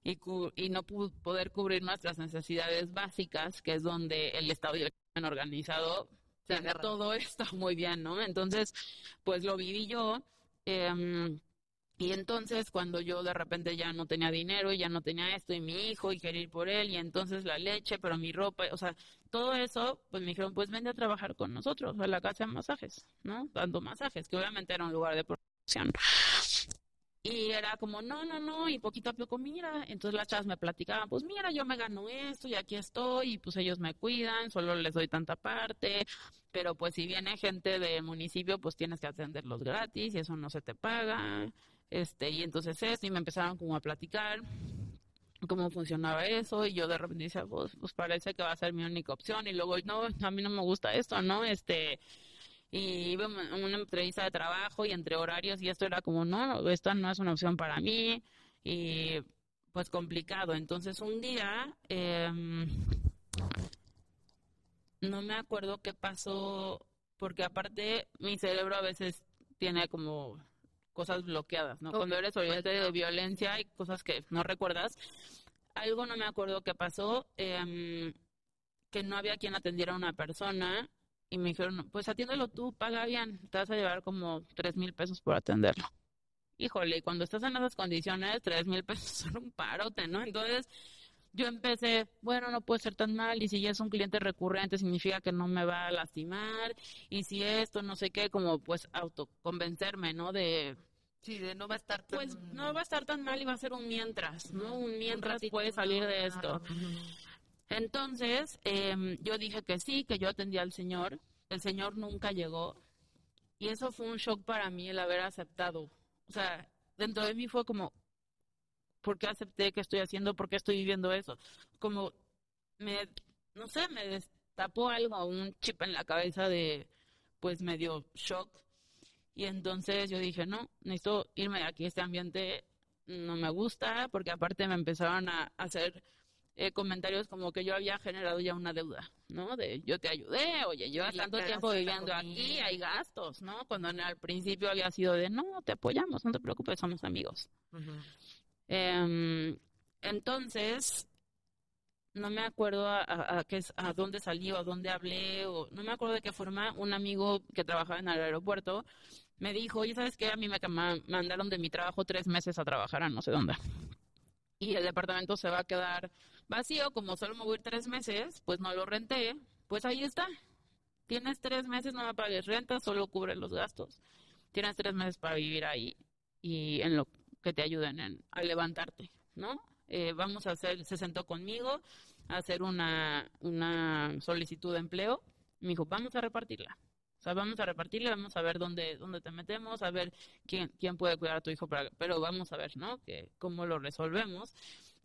Speaker 3: y, y no poder cubrir nuestras necesidades básicas, que es donde el Estado y el crimen organizado tiene todo esto muy bien, ¿no? Entonces, pues lo viví yo. Em, y entonces cuando yo de repente ya no tenía dinero y ya no tenía esto y mi hijo y quería ir por él y entonces la leche, pero mi ropa, o sea, todo eso, pues me dijeron, pues vende a trabajar con nosotros a la casa de masajes, ¿no? Dando masajes, que obviamente era un lugar de producción. Y era como, no, no, no, y poquito a poco, mira. Entonces las chavas me platicaban, pues mira, yo me gano esto y aquí estoy, y pues ellos me cuidan, solo les doy tanta parte. Pero pues si viene gente del municipio, pues tienes que atenderlos gratis y eso no se te paga. Este, y entonces eso, y me empezaron como a platicar cómo funcionaba eso y yo de repente decía, pues, pues parece que va a ser mi única opción y luego, no, a mí no me gusta esto, ¿no? Este, y iba a una entrevista de trabajo y entre horarios y esto era como, no, esta no es una opción para mí y pues complicado. Entonces un día, em, no me acuerdo qué pasó, porque aparte mi cerebro a veces tiene como cosas bloqueadas, ¿no? Cuando eres oyente de violencia y cosas que no recuerdas, algo no me acuerdo qué pasó, em, que no había quien atendiera a una persona y me dijeron, pues atiéndelo tú, paga bien, te vas a llevar como tres mil pesos por atenderlo. Híjole, cuando estás en esas condiciones, tres mil pesos son un parote, ¿no? Entonces, yo empecé, bueno, no puede ser tan mal, y si ya es un cliente recurrente, significa que no me va a lastimar, y si esto, no sé qué, como pues autoconvencerme, ¿no? De,
Speaker 2: Sí, de no va a estar tan...
Speaker 3: Pues no va a estar tan mal y va a ser un mientras, ¿no? Un mientras puede salir de esto. Entonces, em, yo dije que sí, que yo atendía al Señor. El Señor nunca llegó. Y eso fue un shock para mí el haber aceptado. O sea, dentro de mí fue como, ¿por qué acepté que estoy haciendo? ¿Por qué estoy viviendo eso? Como, me, no sé, me destapó algo, un chip en la cabeza de, pues, medio shock. Y entonces yo dije, no, necesito irme de aquí, este ambiente no me gusta, porque aparte me empezaron a hacer eh, comentarios como que yo había generado ya una deuda, ¿no? De yo te ayudé, oye, llevas tanto tiempo viviendo aquí, hay gastos, ¿no? Cuando al principio había sido de no, te apoyamos, no te preocupes, somos amigos. Em, entonces, no me acuerdo a, a, qué, a dónde salí o a dónde hablé, o no me acuerdo de qué forma, un amigo que trabajaba en el aeropuerto me dijo, oye, ¿sabes qué? A mí me mandaron de mi trabajo tres meses a trabajar a no sé dónde. Y el departamento se va a quedar vacío, como solo me voy tres meses, pues no lo renté, pues ahí está. Tienes tres meses, no me pagues renta, solo cubre los gastos. Tienes tres meses para vivir ahí y en lo que te ayuden a levantarte, ¿no? Eh, vamos a hacer, se sentó conmigo a hacer una, una solicitud de empleo. Me dijo, vamos a repartirla. O sea, vamos a repartirla, vamos a ver dónde, dónde te metemos, a ver quién, quién puede cuidar a tu hijo, pero vamos a ver, ¿no? Que, cómo lo resolvemos.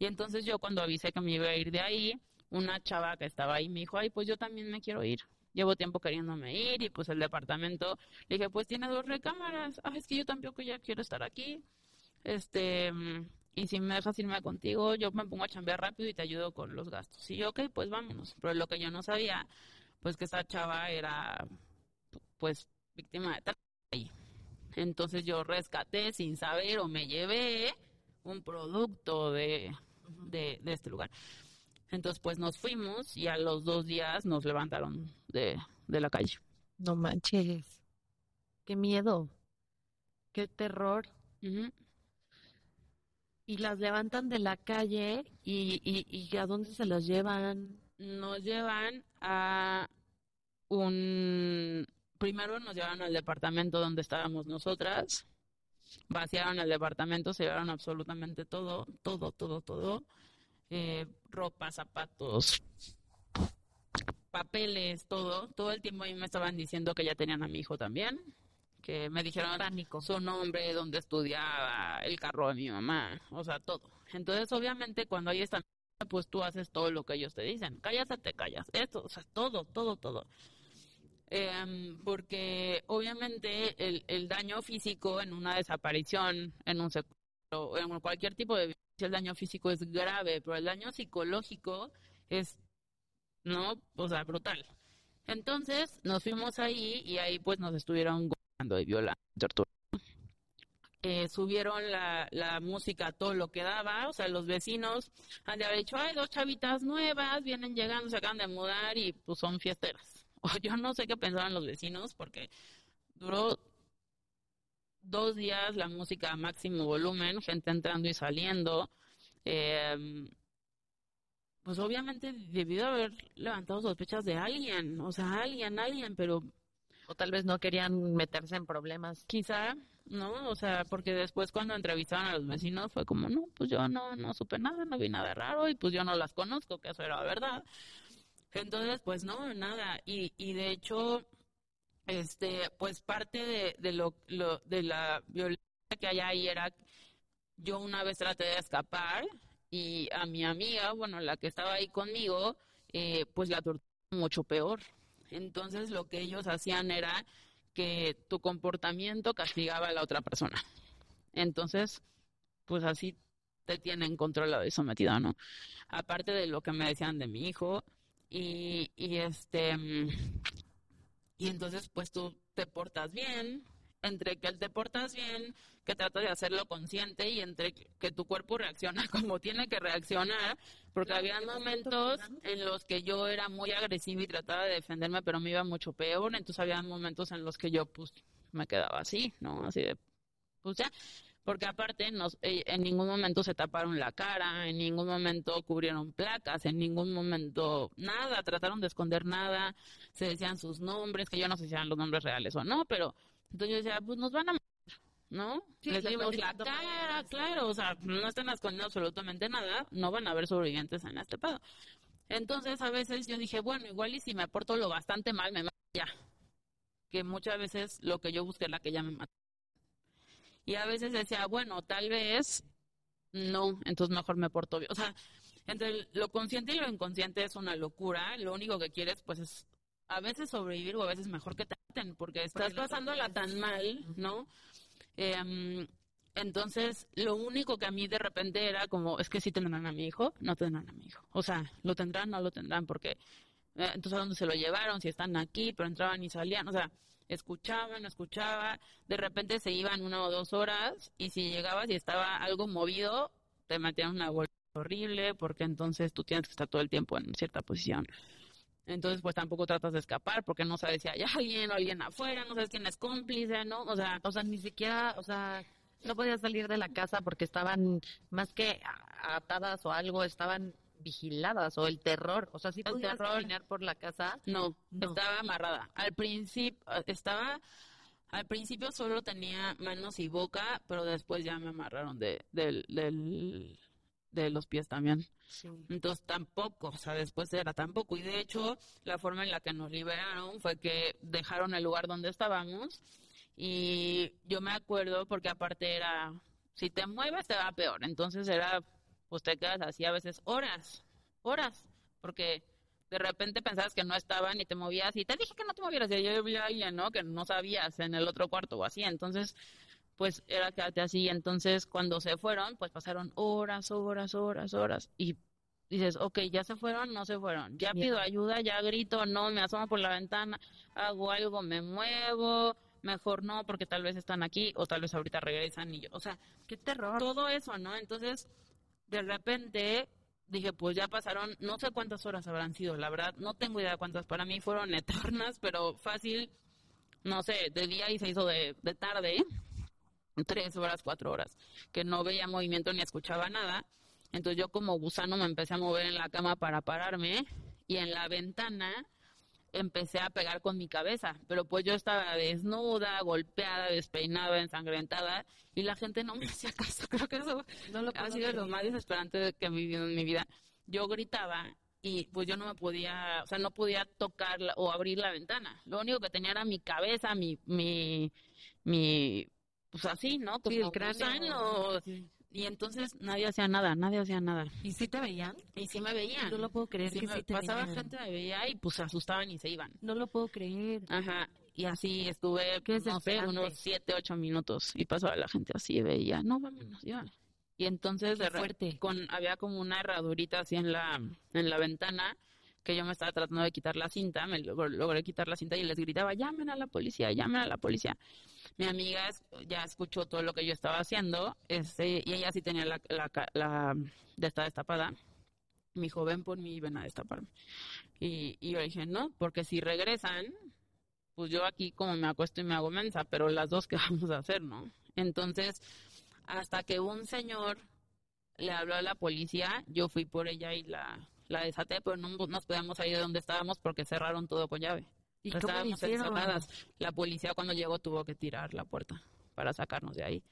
Speaker 3: Y entonces yo cuando avisé que me iba a ir de ahí, una chava que estaba ahí me dijo, ay, pues yo también me quiero ir. llevo tiempo queriéndome ir y pues el departamento, le dije, pues tiene dos recámaras, ah, es que yo tampoco ya quiero estar aquí, este, y si me dejas irme contigo, yo me pongo a chambear rápido y te ayudo con los gastos. Y yo, ok, pues vámonos. Pero lo que yo no sabía, pues que esa chava era, pues, víctima de ahí. Entonces yo rescaté sin saber o me llevé un producto de, de, de este lugar. Entonces, pues nos fuimos y a los dos días nos levantaron de, de la calle.
Speaker 2: No manches. Qué miedo. Qué terror. Y las levantan de la calle y, y, y ¿a dónde se las llevan?
Speaker 3: Nos llevan a un... Primero nos llevaron al departamento donde estábamos nosotras, vaciaron el departamento, se llevaron absolutamente todo, todo, todo, todo eh, ropa, zapatos, papeles, todo. Todo el tiempo a mí me estaban diciendo que ya tenían a mi hijo también, que me dijeron su nombre, dónde estudiaba, el carro de mi mamá, o sea, todo. Entonces, obviamente, cuando hay esta pues tú haces todo lo que ellos te dicen. Cállate, te callas. Esto, o sea, todo, todo, todo. Em, porque obviamente el, daño físico en una desaparición, en un secuestro, en cualquier tipo de el daño físico es grave, pero el daño psicológico es, no, o sea, brutal. Entonces nos fuimos ahí y ahí pues nos estuvieron golpeando y violando. Eh, subieron la, la música todo lo que daba, o sea, los vecinos han de haber dicho, hay dos chavitas nuevas, vienen llegando, se acaban de mudar y pues son fiesteras. O yo no sé qué pensaban los vecinos porque duró dos días la música a máximo volumen, gente entrando y saliendo. Eh, pues obviamente debido a haber levantado sospechas de alguien, o sea, alguien, alguien, pero...
Speaker 2: O tal vez no querían meterse en problemas.
Speaker 3: Quizá, ¿no? O sea, porque después cuando entrevistaron a los vecinos fue como, no, pues yo no, no supe nada, no vi nada raro y pues yo no las conozco, que eso era verdad. Entonces, pues no, nada. Y, y de hecho, este, pues parte de, lo, de la violencia que hay ahí era, yo una vez traté de escapar y a mi amiga, bueno, la que estaba ahí conmigo, eh, pues la tortura mucho peor. Entonces lo que ellos hacían era que tu comportamiento castigaba a la otra persona. Entonces, pues así te tienen controlado y sometido, ¿no? Aparte de lo que me decían de mi hijo y, y este y entonces, pues tú te portas bien, entre que te portas bien, que tratas de hacerlo consciente y entre que tu cuerpo reacciona como tiene que reaccionar, porque había momentos en los que yo era muy agresiva y trataba de defenderme, pero me iba mucho peor, entonces había momentos en los que yo pues me quedaba así, ¿no? Así de, pues ya, porque aparte nos, eh, en ningún momento se taparon la cara, en ningún momento cubrieron placas, en ningún momento nada, trataron de esconder nada, se decían sus nombres, que yo no sé si eran los nombres reales o no, pero entonces yo decía, pues nos van a ¿no? Les dimos la cara, claro, o sea, no están escondiendo absolutamente nada, no van a haber sobrevivientes en este pedo. Entonces a veces yo dije, bueno, igual y si me aporto lo bastante mal, me ya. Que muchas veces lo que yo busqué es la que ya me mató. Y a veces decía, bueno, tal vez no, entonces mejor me porto bien. O sea, entre lo consciente y lo inconsciente es una locura. Lo único que quieres, pues, es a veces sobrevivir o a veces mejor que te maten, porque estás pasándola tan mal, ¿no? Em, entonces, lo único que a mí de repente era como, es que si tendrán a mi hijo, no tendrán a mi hijo. O sea, lo tendrán, no lo tendrán, porque eh, entonces a dónde se lo llevaron, si están aquí, pero entraban y salían, o sea, escuchaban, escuchaba, de repente se iban una o dos horas y si llegabas y estaba algo movido, te metían una bolsa horrible porque entonces tú tienes que estar todo el tiempo en cierta posición. Entonces, pues tampoco tratas de escapar porque no sabes si hay alguien o alguien afuera, no sabes quién es cómplice, ¿no? O sea,
Speaker 2: o sea, ni siquiera, o sea, no podías salir de la casa porque estaban más que atadas o algo, estaban vigiladas o el terror, o sea, si ¿sí podías caminar por la casa.
Speaker 3: No, estaba amarrada. Al principio estaba al principio solo tenía manos y boca, pero después ya me amarraron de del, del de los pies también. Entonces tampoco, o sea, después era tampoco. Y de hecho, la forma en la que nos liberaron fue que dejaron el lugar donde estábamos. Y yo me acuerdo porque aparte era, si te mueves te va peor. Entonces era pues te quedas así a veces horas, horas, porque de repente pensabas que no estaban y te movías y te dije que no te movieras y yo alguien, ¿no? Que no sabías en el otro cuarto o así. Entonces, pues era quedarte así. Entonces, cuando se fueron, pues pasaron horas, horas, horas, horas. Y dices, ok, ya se fueron, no se fueron. Ya pido ayuda, ya grito, no, me asomo por la ventana, hago algo, me muevo, mejor no, porque tal vez están aquí o tal vez ahorita regresan y yo, o sea,
Speaker 2: qué terror.
Speaker 3: Todo eso, ¿no? Entonces, de repente dije, pues ya pasaron, no sé cuántas horas habrán sido, la verdad, no tengo idea cuántas, para mí fueron eternas, pero fácil, no sé, de día y se hizo de, de tarde, tres horas, cuatro horas, que no veía movimiento ni escuchaba nada. Entonces yo como gusano me empecé a mover en la cama para pararme y en la ventana empecé a pegar con mi cabeza, pero pues yo estaba desnuda, golpeada, despeinada, ensangrentada y la gente no me hacía caso. Creo que eso no lo ha sido lo más desesperante que he vivido en mi vida. Yo gritaba y pues yo no me podía, o sea, no podía tocar o abrir la ventana. Lo único que tenía era mi cabeza, mi, mi, mi, pues así, ¿no?
Speaker 2: Como el cráneo.
Speaker 3: Y entonces nadie hacía nada, nadie hacía nada.
Speaker 2: ¿Y sí te veían?
Speaker 3: Y sí me veían.
Speaker 2: No lo puedo creer
Speaker 3: sí
Speaker 2: que sí te
Speaker 3: Pasaba gente, me veía y pues se asustaban y se iban.
Speaker 2: No lo puedo creer.
Speaker 3: Ajá. Y así estuve, no sé, unos siete, ocho minutos. Y pasaba la gente así y veía, no, vámonos, ya. Y entonces de
Speaker 2: fuerte.
Speaker 3: Con, había como una herradurita así en la, en la ventana que yo me estaba tratando de quitar la cinta, me logré quitar la cinta y les gritaba, llamen a la policía, llamen a la policía mi amiga ya escuchó todo lo que yo estaba haciendo este, y ella sí tenía la, la, la de esta destapada. Mi joven por mí ven a destaparme. Y, y yo dije, no, porque si regresan, pues yo aquí como me acuesto y me hago mensa, pero las dos, ¿qué vamos a hacer, no? Entonces, hasta que un señor le habló a la policía, yo fui por ella y la, la desaté, pero no nos podíamos salir de donde estábamos porque cerraron todo con llave.
Speaker 2: ¿Y Estábamos encerradas.
Speaker 3: La policía cuando llegó tuvo que tirar la puerta para sacarnos de ahí.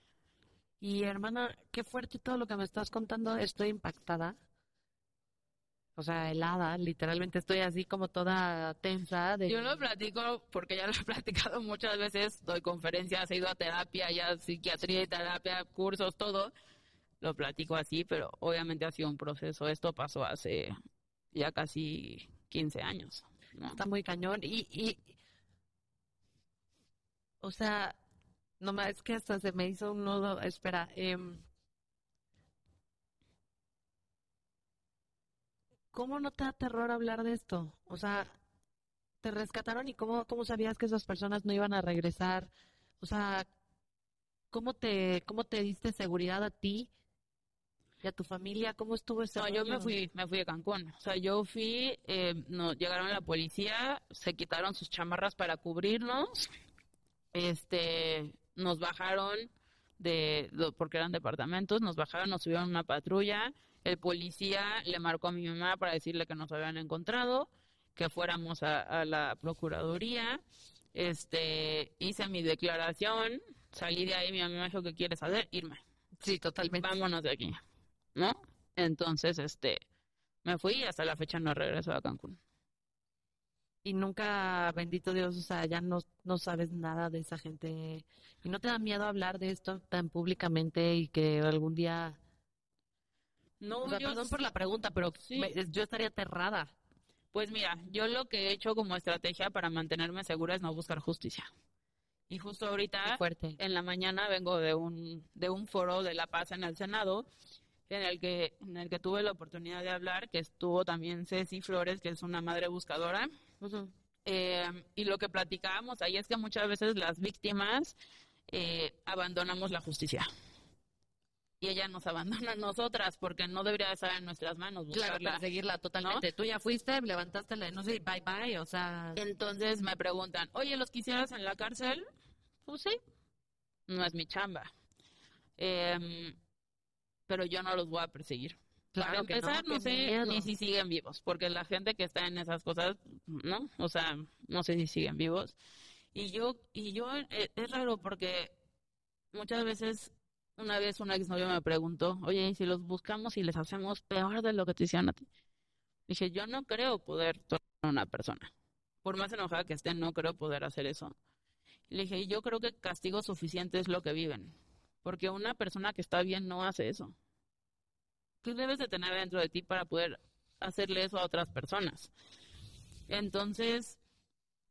Speaker 2: Y hermana, qué fuerte todo lo que me estás contando. Estoy impactada. O sea, helada, literalmente estoy así como toda tensa. De...
Speaker 3: Yo lo platico porque ya lo he platicado muchas veces, doy conferencias, he ido a terapia, ya psiquiatría y terapia, cursos, todo. Lo platico así, pero obviamente ha sido un proceso. Esto pasó hace ya casi 15 años.
Speaker 2: Está muy cañón. Y, y, o sea, nomás es que hasta se me hizo un nudo. Espera, eh, ¿cómo no te da terror hablar de esto? O sea, te rescataron y cómo, cómo sabías que esas personas no iban a regresar. O sea, ¿cómo te, cómo te diste seguridad a ti ¿Y a tu familia cómo estuvo ese
Speaker 3: No, yo me fui, me fui de Cancún. O sea, yo fui, eh, no, llegaron la policía, se quitaron sus chamarras para cubrirnos, este, nos bajaron de, porque eran departamentos, nos bajaron, nos subieron una patrulla, el policía le marcó a mi mamá para decirle que nos habían encontrado, que fuéramos a, a la procuraduría, este, hice mi declaración, salí de ahí, mi mamá me dijo, ¿qué quieres hacer? Irme.
Speaker 2: Sí, totalmente.
Speaker 3: Vámonos de aquí. ¿No? Entonces, este, me fui y hasta la fecha no regreso a Cancún.
Speaker 2: Y nunca, bendito Dios, o sea, ya no, no sabes nada de esa gente. ¿Y no te da miedo hablar de esto tan públicamente y que algún día... No, perdón por la pregunta, pero yo estaría aterrada.
Speaker 3: Pues mira, yo lo que he hecho como estrategia para mantenerme segura es no buscar justicia. Y justo ahorita, en la mañana, vengo de un, de un foro de la paz en el Senado en el que en el que tuve la oportunidad de hablar, que estuvo también Ceci Flores, que es una madre buscadora. Eh, y lo que platicábamos ahí es que muchas veces las víctimas eh, abandonamos la justicia. Y ella nos abandona a nosotras porque no debería estar en nuestras manos buscarla.
Speaker 2: Claro, seguirla totalmente. Tú ya fuiste, levantaste la, no sé, bye bye, o sea...
Speaker 3: Entonces me preguntan, oye, ¿los quisieras en la cárcel? Pues sí, no es mi chamba. Eh, pero yo no los voy a perseguir. Para empezar, no, sé ni si siguen vivos, porque la gente que está en esas cosas, ¿no? O sea, no sé si siguen vivos. Y yo, y yo, eh, es raro porque muchas veces, una vez una exnovia me preguntó, oye, ¿y si los buscamos y les hacemos peor de lo que te hicieron a ti? Dije, yo no creo poder torturar a una persona. Por más enojada que esté, no creo poder hacer eso. Le dije, yo creo que castigo suficiente es lo que viven. Porque una persona que está bien no hace eso. Tú debes de tener dentro de ti para poder hacerle eso a otras personas. Entonces,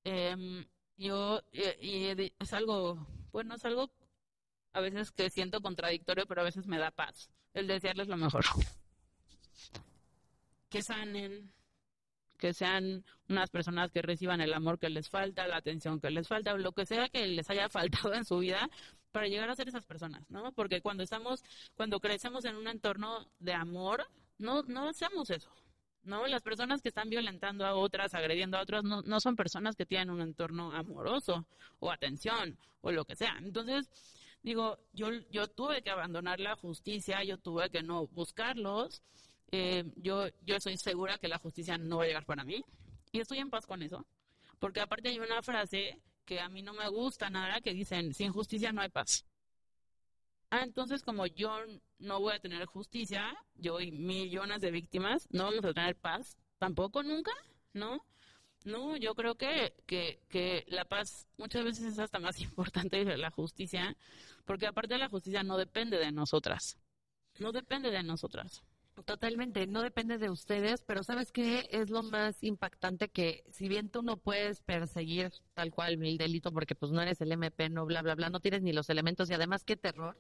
Speaker 3: em, yo, y, es algo, bueno, es algo a veces que siento contradictorio, pero a veces me da paz el desearles lo mejor. Que sanen, que sean unas personas que reciban el amor que les falta, la atención que les falta, lo que sea que les haya faltado en su vida para llegar a ser esas personas, ¿no? Porque cuando estamos, cuando crecemos en un entorno de amor, no, no hacemos eso. ¿no? Las personas que están violentando a otras, agrediendo a otras, no, no son personas que tienen un entorno amoroso o atención o lo que sea. Entonces, digo, yo, yo tuve que abandonar la justicia, yo tuve que no buscarlos, eh, yo, yo soy segura que la justicia no va a llegar para mí y estoy en paz con eso, porque aparte hay una frase que a mí no me gusta nada que dicen, sin justicia no hay paz. Ah, entonces como yo no voy a tener justicia, yo y millones de víctimas, no vamos a tener paz, tampoco nunca, ¿no? No, yo creo que, que, que la paz muchas veces es hasta más importante que la justicia, porque aparte la justicia no depende de nosotras, no depende de nosotras.
Speaker 2: Totalmente, no depende de ustedes, pero ¿sabes qué es lo más impactante? Que si bien tú no puedes perseguir tal cual el delito porque pues no eres el MP, no bla, bla, bla, no tienes ni los elementos y además qué terror,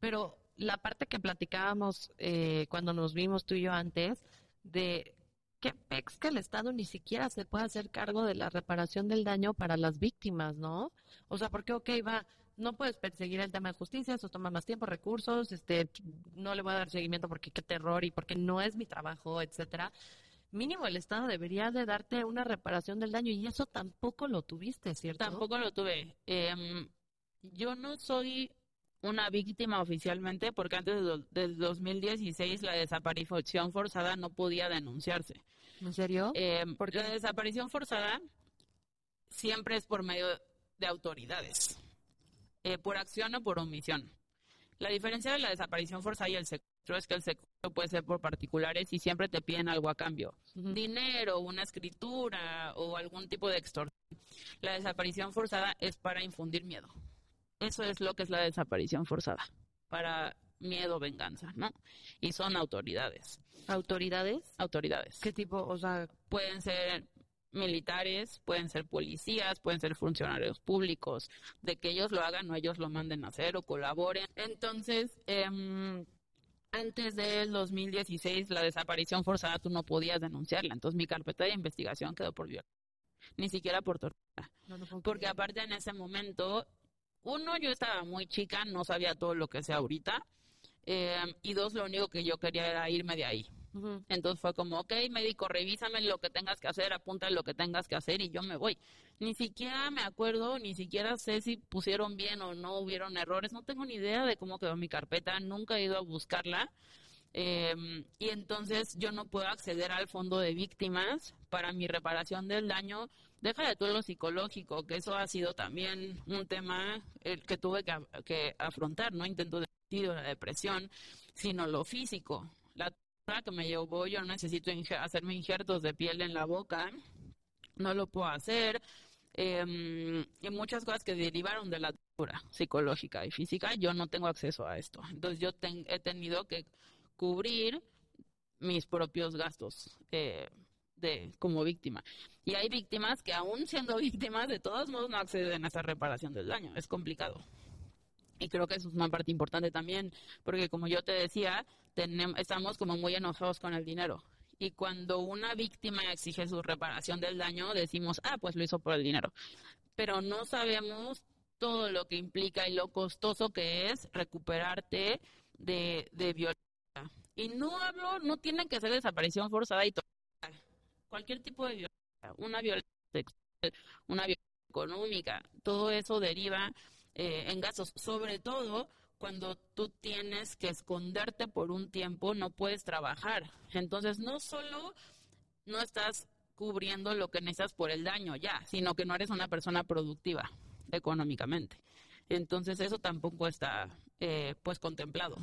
Speaker 2: pero la parte que platicábamos eh, cuando nos vimos tú y yo antes, de qué pex que el Estado ni siquiera se puede hacer cargo de la reparación del daño para las víctimas, ¿no? O sea, porque, ok, va, no puedes perseguir el tema de justicia, eso toma más tiempo, recursos, este, no le voy a dar seguimiento porque qué terror y porque no es mi trabajo, etcétera. Mínimo el Estado debería de darte una reparación del daño y eso tampoco lo tuviste, ¿cierto?
Speaker 3: Tampoco lo tuve. Em, yo no soy una víctima oficialmente porque antes del 2016 la desaparición forzada no podía denunciarse.
Speaker 2: ¿En serio?
Speaker 3: Em, porque la desaparición forzada siempre es por medio de autoridades, eh, por acción o por omisión. La diferencia de la desaparición forzada y el secuestro es que el secuestro puede ser por particulares y siempre te piden algo a cambio. Dinero, una escritura o algún tipo de extorsión. La desaparición forzada es para infundir miedo. Eso es lo que es la desaparición forzada, para miedo, venganza, ¿no? Y son autoridades.
Speaker 2: ¿Autoridades?
Speaker 3: Autoridades.
Speaker 2: ¿Qué tipo? O sea,
Speaker 3: pueden ser militares, pueden ser policías, pueden ser funcionarios públicos, de que ellos lo hagan o ellos lo manden a hacer o colaboren. Entonces, eh, antes del 2016, la desaparición forzada tú no podías denunciarla. Entonces, mi carpeta de investigación quedó por violación. Ni siquiera por tortura. Porque aparte en ese momento uno, yo estaba muy chica, no sabía todo lo que sé ahorita. Eh, y dos, lo único que yo quería era irme de ahí. Entonces fue como, ok, médico, revísame lo que tengas que hacer, apunta lo que tengas que hacer y yo me voy. Ni siquiera me acuerdo, ni siquiera sé si pusieron bien o no hubieron errores, no tengo ni idea de cómo quedó mi carpeta, nunca he ido a buscarla. Em, y entonces yo no puedo acceder al fondo de víctimas para mi reparación del daño. Deja de todo lo psicológico, que eso ha sido también un tema el que tuve que, afrontar, no intento de la depresión, sino lo físico. Que me llevó, yo necesito hacerme injertos de piel en la boca, no lo puedo hacer. Em, y muchas cosas que derivaron de la tortura psicológica y física, yo no tengo acceso a esto. Entonces yo he tenido que cubrir mis propios gastos eh, de como víctima. Y hay víctimas que aún siendo víctimas, de todos modos no acceden a esa reparación del daño. Es complicado. Y creo que eso es una parte importante también, porque como yo te decía, tenemos, estamos como muy enojados con el dinero. Y cuando una víctima exige su reparación del daño, decimos, ah, pues lo hizo por el dinero. Pero no sabemos todo lo que implica y lo costoso que es recuperarte de, de violencia y no hablo, no tienen que ser desaparición forzada y total. Cualquier tipo de violencia, una violencia sexual, una violencia económica, todo eso deriva eh, en gastos, sobre todo cuando tú tienes que esconderte por un tiempo, no puedes trabajar. Entonces, no solo no estás cubriendo lo que necesitas por el daño ya, sino que no eres una persona productiva económicamente. Entonces, eso tampoco está eh, pues contemplado.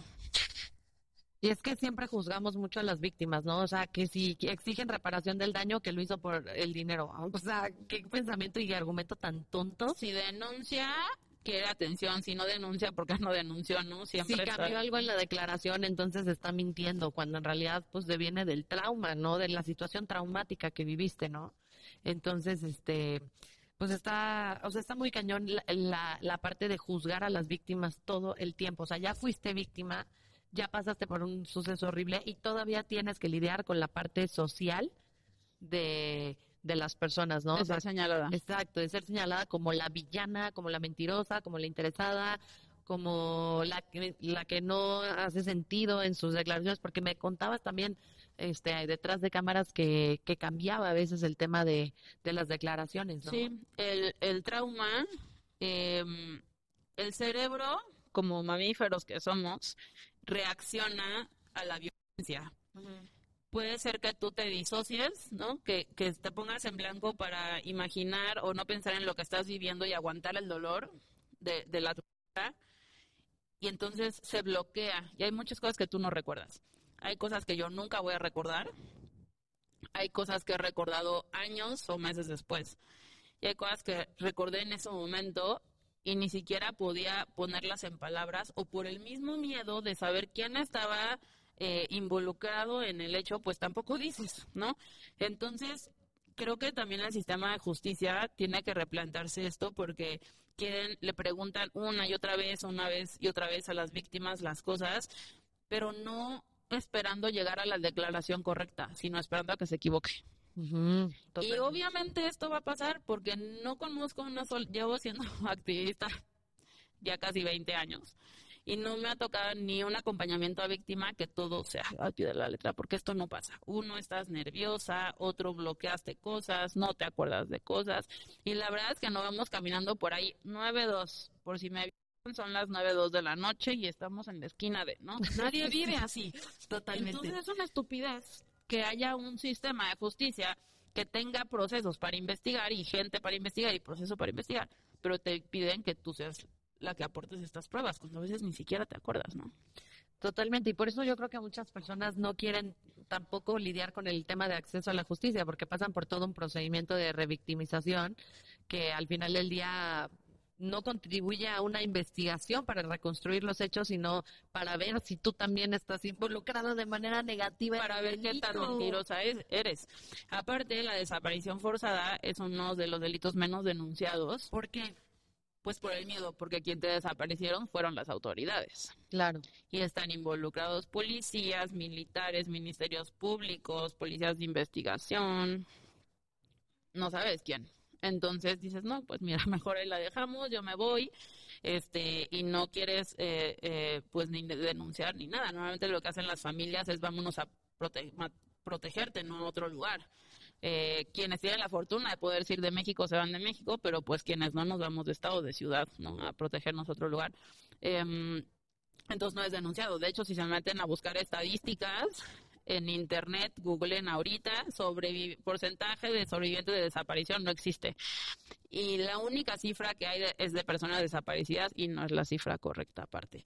Speaker 2: Y es que siempre juzgamos mucho a las víctimas, ¿no? O sea, que si exigen reparación del daño que lo hizo por el dinero. O sea, qué pensamiento y argumento tan tonto.
Speaker 3: Si denuncia, quiere atención. Si no denuncia, porque no denunció, ¿no?
Speaker 2: Siempre si cambió algo en la declaración, entonces está mintiendo, cuando en realidad pues deviene del trauma, ¿no? De la situación traumática que viviste, ¿no? Entonces, este, pues está, o sea, está muy cañón la, la, parte de juzgar a las víctimas todo el tiempo. O sea, ya fuiste víctima, ya pasaste por un suceso horrible y todavía tienes que lidiar con la parte social de, de las personas, ¿no?
Speaker 3: De ser señalada.
Speaker 2: Exacto, de ser señalada como la villana, como la mentirosa, como la interesada, como la que, la que no hace sentido en sus declaraciones, porque me contabas también este, detrás de cámaras que, que cambiaba a veces el tema de, de las declaraciones. ¿no?
Speaker 3: Sí, el, el trauma, em, el cerebro, como mamíferos que somos, reacciona a la violencia. Puede ser que tú te disocies, ¿no? Que, que te pongas en blanco para imaginar o no pensar en lo que estás viviendo y aguantar el dolor de, de la y entonces se bloquea y hay muchas cosas que tú no recuerdas. Hay cosas que yo nunca voy a recordar. Hay cosas que he recordado años o meses después. Y hay cosas que recordé en ese momento y ni siquiera podía ponerlas en palabras o por el mismo miedo de saber quién estaba eh, involucrado en el hecho, pues tampoco dices, ¿no? Entonces, creo que también el sistema de justicia tiene que replantarse esto porque quieren, le preguntan una y otra vez, una vez y otra vez a las víctimas las cosas, pero no esperando llegar a la declaración correcta, sino esperando a que se equivoque. y obviamente esto va a pasar porque no conozco una sola, llevo siendo activista ya casi 20 años y no me ha tocado ni un acompañamiento a víctima que todo sea al pie de la letra, porque esto no pasa. Uno estás nerviosa, otro bloqueaste cosas, no te acuerdas de cosas y la verdad es que no vamos caminando por ahí 9-2, por si me son las nueve dos de la noche y estamos en la esquina de, ¿no? Nadie vive así. Totalmente. Entonces es una estupidez que haya un sistema de justicia que tenga procesos para investigar y gente para investigar y procesos para investigar, pero te piden que tú seas la que aportes estas pruebas, cuando a veces ni siquiera te acuerdas, ¿no?
Speaker 2: Totalmente, y por eso yo creo que muchas personas no quieren tampoco lidiar con el tema de acceso a la justicia, porque pasan por todo un procedimiento de revictimización que al final del día no contribuye a una investigación para reconstruir los hechos, sino para ver si tú también estás involucrado de manera negativa.
Speaker 3: Para ver qué tan mentirosa eres. Aparte, la desaparición forzada es uno de los delitos menos denunciados.
Speaker 2: ¿Por qué?
Speaker 3: Pues por el miedo, porque quien te desaparecieron fueron las autoridades.
Speaker 2: Claro.
Speaker 3: Y están involucrados policías, militares, ministerios públicos, policías de investigación. No sabes quién. Entonces dices, no, pues mira, mejor ahí la dejamos, yo me voy, este, y no quieres, eh, eh, pues, ni denunciar ni nada. Normalmente lo que hacen las familias es vámonos a protegerte, no a otro lugar. Eh, quienes tienen la fortuna de poder ir de México se van de México, pero pues quienes no nos vamos de estado, de ciudad, ¿no? A protegernos otro lugar. Em, entonces no es denunciado. De hecho, si se meten a buscar estadísticas, en internet, googleen ahorita, sobre porcentaje de sobrevivientes de desaparición no existe. Y la única cifra que hay es de personas desaparecidas y no es la cifra correcta aparte.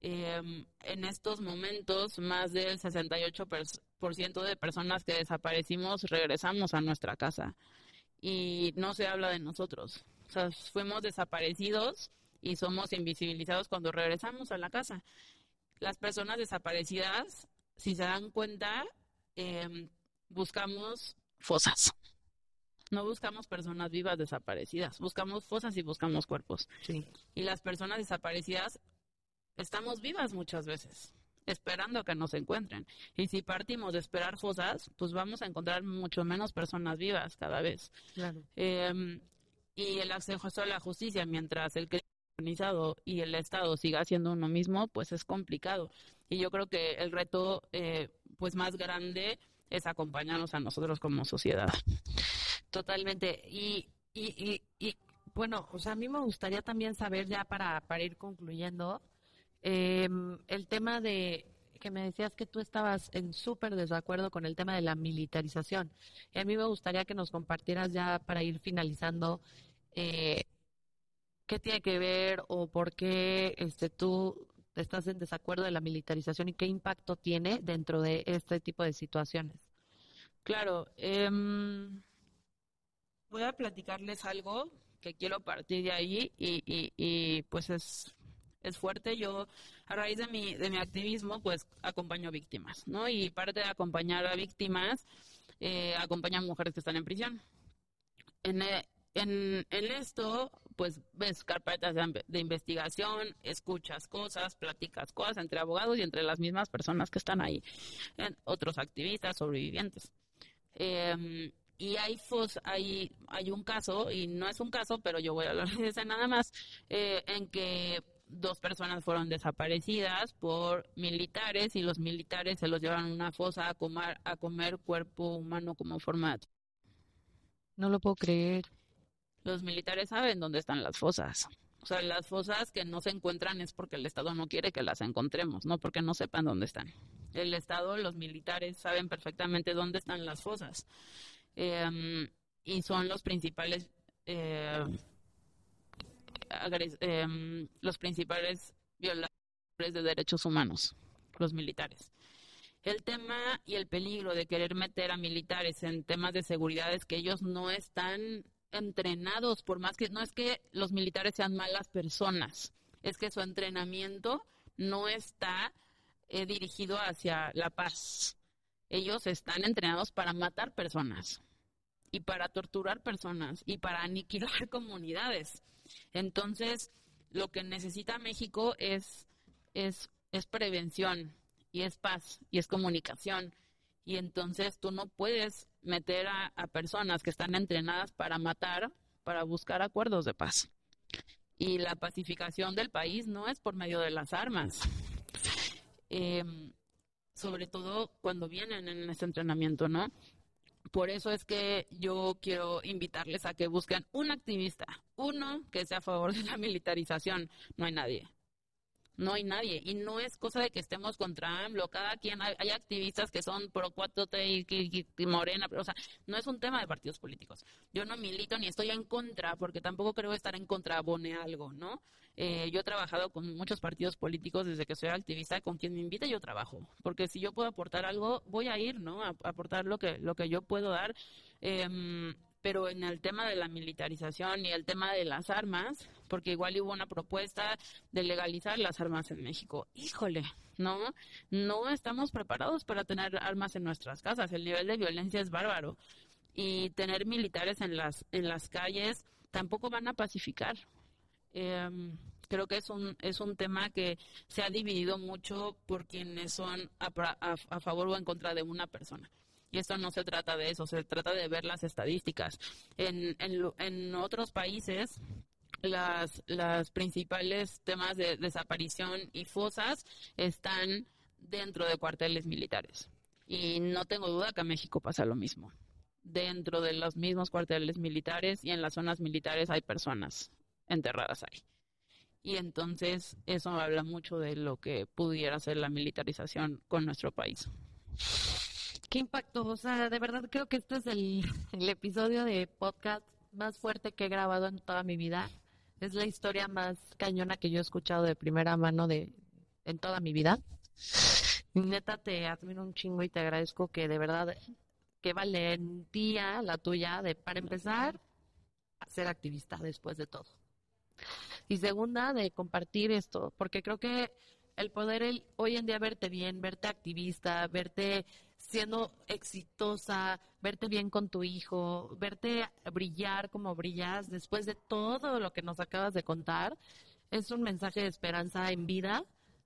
Speaker 3: Em, en estos momentos, más del 68% de personas que desaparecimos regresamos a nuestra casa y no se habla de nosotros. O sea, fuimos desaparecidos y somos invisibilizados cuando regresamos a la casa. Las personas desaparecidas si se dan cuenta, em, buscamos fosas. No buscamos personas vivas desaparecidas, buscamos fosas y buscamos cuerpos. Y las personas desaparecidas estamos vivas muchas veces, esperando que nos encuentren. Y si partimos de esperar fosas, pues vamos a encontrar mucho menos personas vivas cada vez. Em, y el acceso a la justicia, mientras el crimen organizado y el Estado siga siendo uno mismo, pues es complicado. Y yo creo que el reto eh, pues más grande es acompañarnos a nosotros como sociedad.
Speaker 2: Totalmente. Y, y, y, bueno, o sea, a mí me gustaría también saber ya para, para ir concluyendo em, el tema de que me decías que tú estabas en súper desacuerdo con el tema de la militarización. Y a mí me gustaría que nos compartieras ya para ir finalizando eh, qué tiene que ver o por qué este, tú estás en desacuerdo de la militarización y qué impacto tiene dentro de este tipo de situaciones.
Speaker 3: Claro, em, voy a platicarles algo que quiero partir de ahí y, y, y pues es, es fuerte. Yo, a raíz de mi, de mi activismo, pues acompaño víctimas, ¿no? Y parte de acompañar a víctimas, eh, acompaño a mujeres que están en prisión. en, e, en, en esto, pues ves carpetas de, de, investigación, escuchas cosas, platicas cosas entre abogados y entre las mismas personas que están ahí, otros activistas, sobrevivientes. Eh, y hay, fos, hay, hay un caso, y no es un caso, pero yo voy a hablar de ese nada más, eh, en que dos personas fueron desaparecidas por militares y los militares se los llevaron a una fosa a comer, a comer cuerpo humano como formato.
Speaker 2: No lo puedo creer.
Speaker 3: Los militares saben dónde están las fosas. O sea, las fosas que no se encuentran es porque el Estado no quiere que las encontremos, no porque no sepan dónde están. El Estado, los militares saben perfectamente dónde están las fosas. Eh, y son los principales eh, eh, los principales violadores de derechos humanos, los militares. El tema y el peligro de querer meter a militares en temas de seguridad es que ellos no están entrenados, por más que no es que los militares sean malas personas, es que su entrenamiento no está eh, dirigido hacia la paz. Ellos están entrenados para matar personas y para torturar personas y para aniquilar comunidades. Entonces, lo que necesita México es, es, es prevención y es paz y es comunicación. Y entonces tú no puedes meter a, personas que están entrenadas para matar, para buscar acuerdos de paz. Y la pacificación del país no es por medio de las armas. Eh, sobre todo cuando vienen en ese entrenamiento, ¿no? Por eso es que yo quiero invitarles a que busquen un activista, uno que sea a favor de la militarización. No hay nadie. No hay nadie. Y no es cosa de que estemos contra AMLO. Cada quien, hay, activistas que son pro 4 y, y, Morena, o sea, no es un tema de partidos políticos. Yo no milito ni estoy en contra, porque tampoco creo estar en contra abone algo, ¿no? Eh, yo he trabajado con muchos partidos políticos desde que soy activista, con quien me invita yo trabajo, porque si yo puedo aportar algo, voy a ir, ¿no? A, aportar lo que, lo que yo puedo dar. Eh, pero en el tema de la militarización y el tema de las armas, porque igual hubo una propuesta de legalizar las armas en México. Híjole, no, no estamos preparados para tener armas en nuestras casas. El nivel de violencia es bárbaro y tener militares en las en las calles tampoco van a pacificar. Em, creo que es un es un tema que se ha dividido mucho por quienes son a favor o en contra de una persona. Y esto no se trata de eso, se trata de ver las estadísticas. En, en, en otros países, las, las principales temas de desaparición y fosas están dentro de cuarteles militares. Y no tengo duda que a México pasa lo mismo. Dentro de los mismos cuarteles militares y en las zonas militares hay personas enterradas ahí. Y entonces eso habla mucho de lo que pudiera ser la militarización con nuestro país
Speaker 2: qué impacto. O sea, de verdad creo que este es el, episodio de podcast más fuerte que he grabado en toda mi vida. Es la historia más cañona que yo he escuchado de primera mano de en toda mi vida. Neta, te admiro un chingo y te agradezco que de verdad, qué valentía la tuya de, para empezar, a ser activista después de todo. Y segunda, de compartir esto, porque creo que el poder el, hoy en día verte bien, verte activista, verte siendo exitosa, verte bien con tu hijo, verte brillar como brillas después de todo lo que nos acabas de contar, es un mensaje de esperanza en vida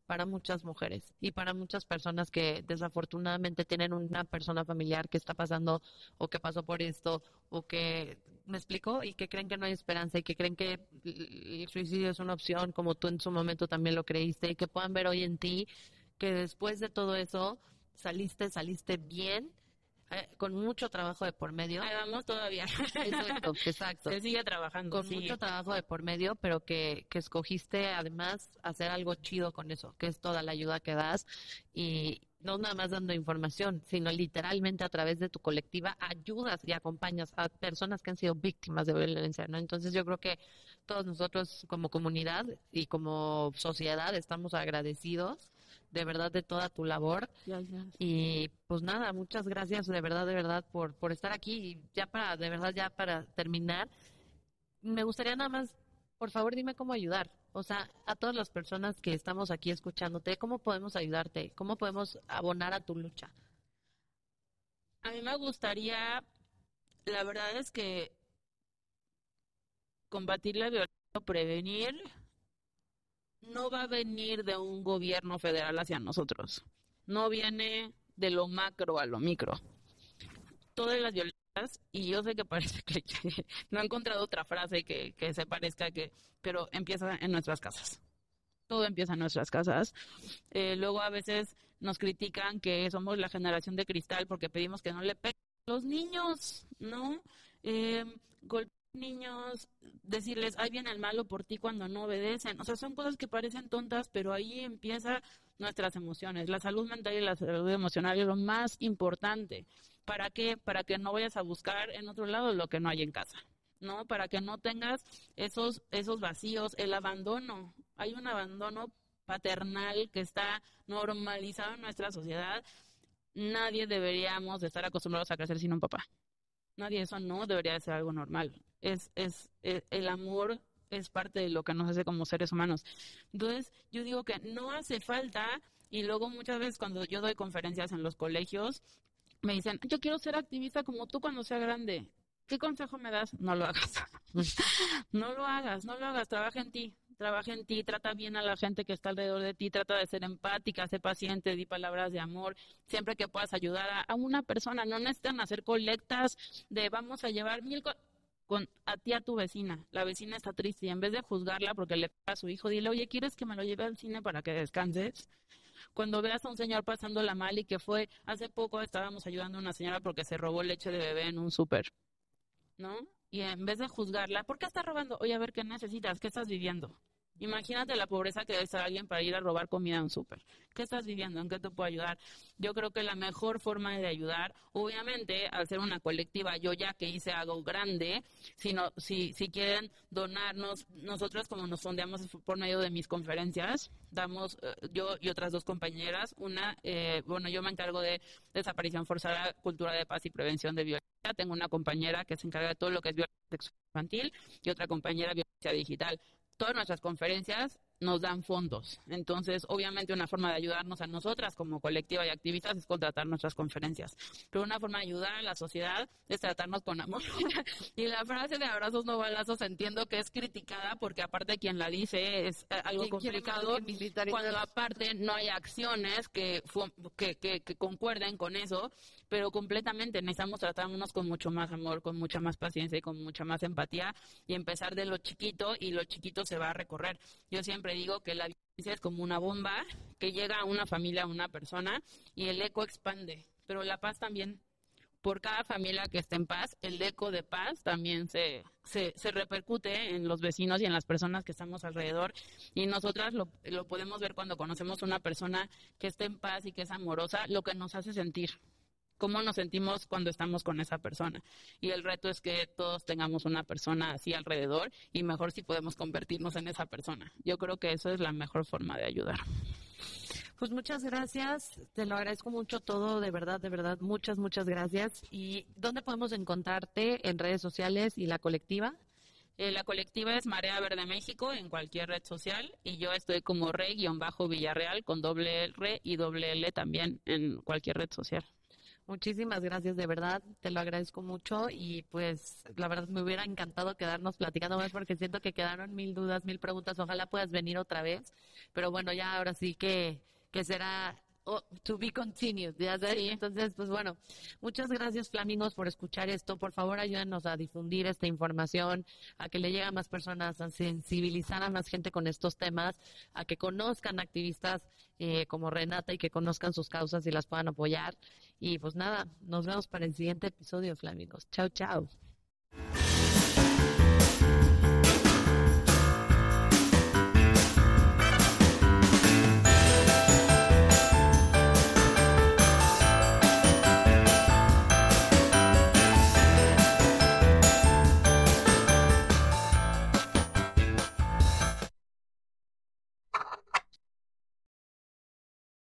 Speaker 2: para muchas mujeres y para muchas personas que desafortunadamente tienen una persona familiar que está pasando o que pasó por esto o que me explico y que creen que no hay esperanza y que creen que el suicidio es una opción como tú en su momento también lo creíste y que puedan ver hoy en ti que después de todo eso saliste, saliste bien, eh, con mucho trabajo de por medio.
Speaker 3: Ahí vamos todavía.
Speaker 2: Exacto, exacto.
Speaker 3: Se sigue trabajando.
Speaker 2: Con mucho trabajo de por medio, pero que, que escogiste además hacer algo chido con eso, que es toda la ayuda que das y no nada más dando información, sino literalmente a través de tu colectiva ayudas y acompañas a personas que han sido víctimas de violencia, ¿no? Entonces yo creo que todos nosotros como comunidad y como sociedad estamos agradecidos de verdad de toda tu labor. Y pues nada, muchas gracias de verdad, de verdad por, por estar aquí. Y ya para, de verdad, ya para terminar, me gustaría nada más, por favor, dime cómo ayudar. O sea, a todas las personas que estamos aquí escuchándote, ¿cómo podemos ayudarte? ¿Cómo podemos abonar a tu lucha?
Speaker 3: A mí me gustaría, la verdad es que combatir la violencia prevenir no va a venir de un gobierno federal hacia nosotros. No viene de lo macro a lo micro. Todas las violencias, y yo sé que parece que no he encontrado otra frase que, que se parezca que, pero empieza en nuestras casas. Todo empieza en nuestras casas. Eh, luego a veces nos critican que somos la generación de cristal porque pedimos que no le peguen los niños, ¿no? Eh, niños, decirles, ahí viene el malo por ti cuando no obedecen. O sea, son cosas que parecen tontas, pero ahí empieza nuestras emociones. La salud mental y la salud emocional es lo más importante. ¿Para qué? Para que no vayas a buscar en otro lado lo que no hay en casa. ¿no? Para que no tengas esos, esos vacíos, el abandono. Hay un abandono paternal que está normalizado en nuestra sociedad. Nadie deberíamos de estar acostumbrados a crecer sin un papá. Nadie, eso no debería ser algo normal. Es, es, es, el amor es parte de lo que nos hace como seres humanos. Entonces, yo digo que no hace falta, y luego muchas veces cuando yo doy conferencias en los colegios, me dicen, yo quiero ser activista como tú cuando sea grande. ¿Qué consejo me das? No lo hagas. no lo hagas, no lo hagas, trabaja en ti trabaja en ti, trata bien a la gente que está alrededor de ti, trata de ser empática, ser paciente, di palabras de amor, siempre que puedas ayudar a, una persona, no necesitan hacer colectas de vamos a llevar mil con a ti a tu vecina, la vecina está triste y en vez de juzgarla porque le a su hijo, dile, oye, ¿quieres que me lo lleve al cine para que descanses? Cuando veas a un señor pasándola mal y que fue, hace poco estábamos ayudando a una señora porque se robó leche de bebé en un súper, ¿no? Y en vez de juzgarla, ¿por qué estás robando? Oye, a ver, ¿qué necesitas? ¿Qué estás viviendo? Imagínate la pobreza que debe estar alguien para ir a robar comida en un súper. ¿Qué estás viviendo? ¿En qué te puedo ayudar? Yo creo que la mejor forma de ayudar, obviamente, al ser una colectiva, yo ya que hice algo grande, si, si, si quieren donarnos, nosotros como nos fondeamos por medio de mis conferencias, damos, eh, yo y otras dos compañeras, una, eh, bueno, yo me encargo de desaparición forzada, cultura de paz y prevención de violencia. Tengo una compañera que se encarga de todo lo que es violencia sexual infantil y otra compañera violencia digital todas nuestras conferencias nos dan fondos. Entonces, obviamente una forma de ayudarnos a nosotras como colectiva y activistas es contratar nuestras conferencias. Pero una forma de ayudar a la sociedad es tratarnos con amor. y la frase de abrazos no balazos entiendo que es criticada porque aparte quien la dice es eh, algo complicado cuando aparte no hay acciones que, que, que, que concuerden con eso, pero completamente necesitamos tratarnos con mucho más amor, con mucha más paciencia y con mucha más empatía y empezar de lo chiquito y lo chiquito se va a recorrer. Yo siempre digo que la violencia es como una bomba que llega a una familia, a una persona, y el eco expande. Pero la paz también, por cada familia que esté en paz, el eco de paz también se, se, repercute en los vecinos y en las personas que estamos alrededor. Y nosotras lo, lo podemos ver cuando conocemos una persona que esté en paz y que es amorosa, lo que nos hace sentir cómo nos sentimos cuando estamos con esa persona. Y el reto es que todos tengamos una persona así alrededor y mejor si podemos convertirnos en esa persona. Yo creo que eso es la mejor forma de ayudar.
Speaker 2: Pues muchas gracias, te lo agradezco mucho todo, de verdad, de verdad, muchas, muchas gracias. ¿Y dónde podemos encontrarte en redes sociales y la colectiva?
Speaker 3: Eh, la colectiva es Marea Verde México en cualquier red social y yo estoy como rey-villarreal con doble R y doble L también en cualquier red social.
Speaker 2: Muchísimas gracias, de verdad, te lo agradezco mucho y pues la verdad me hubiera encantado quedarnos platicando más porque siento que quedaron mil dudas, mil preguntas, ojalá puedas venir otra vez, pero bueno, ya ahora sí que, que será Oh, to be continued, ¿ya Entonces, pues bueno, muchas gracias Flamingos por escuchar esto. Por favor, ayúdenos a difundir esta información, a que le llegue a más personas, a sensibilizar a más gente con estos temas, a que conozcan activistas eh, como Renata y que conozcan sus causas y las puedan apoyar. Y pues nada, nos vemos para el siguiente episodio, Flamingos. Chao, chao.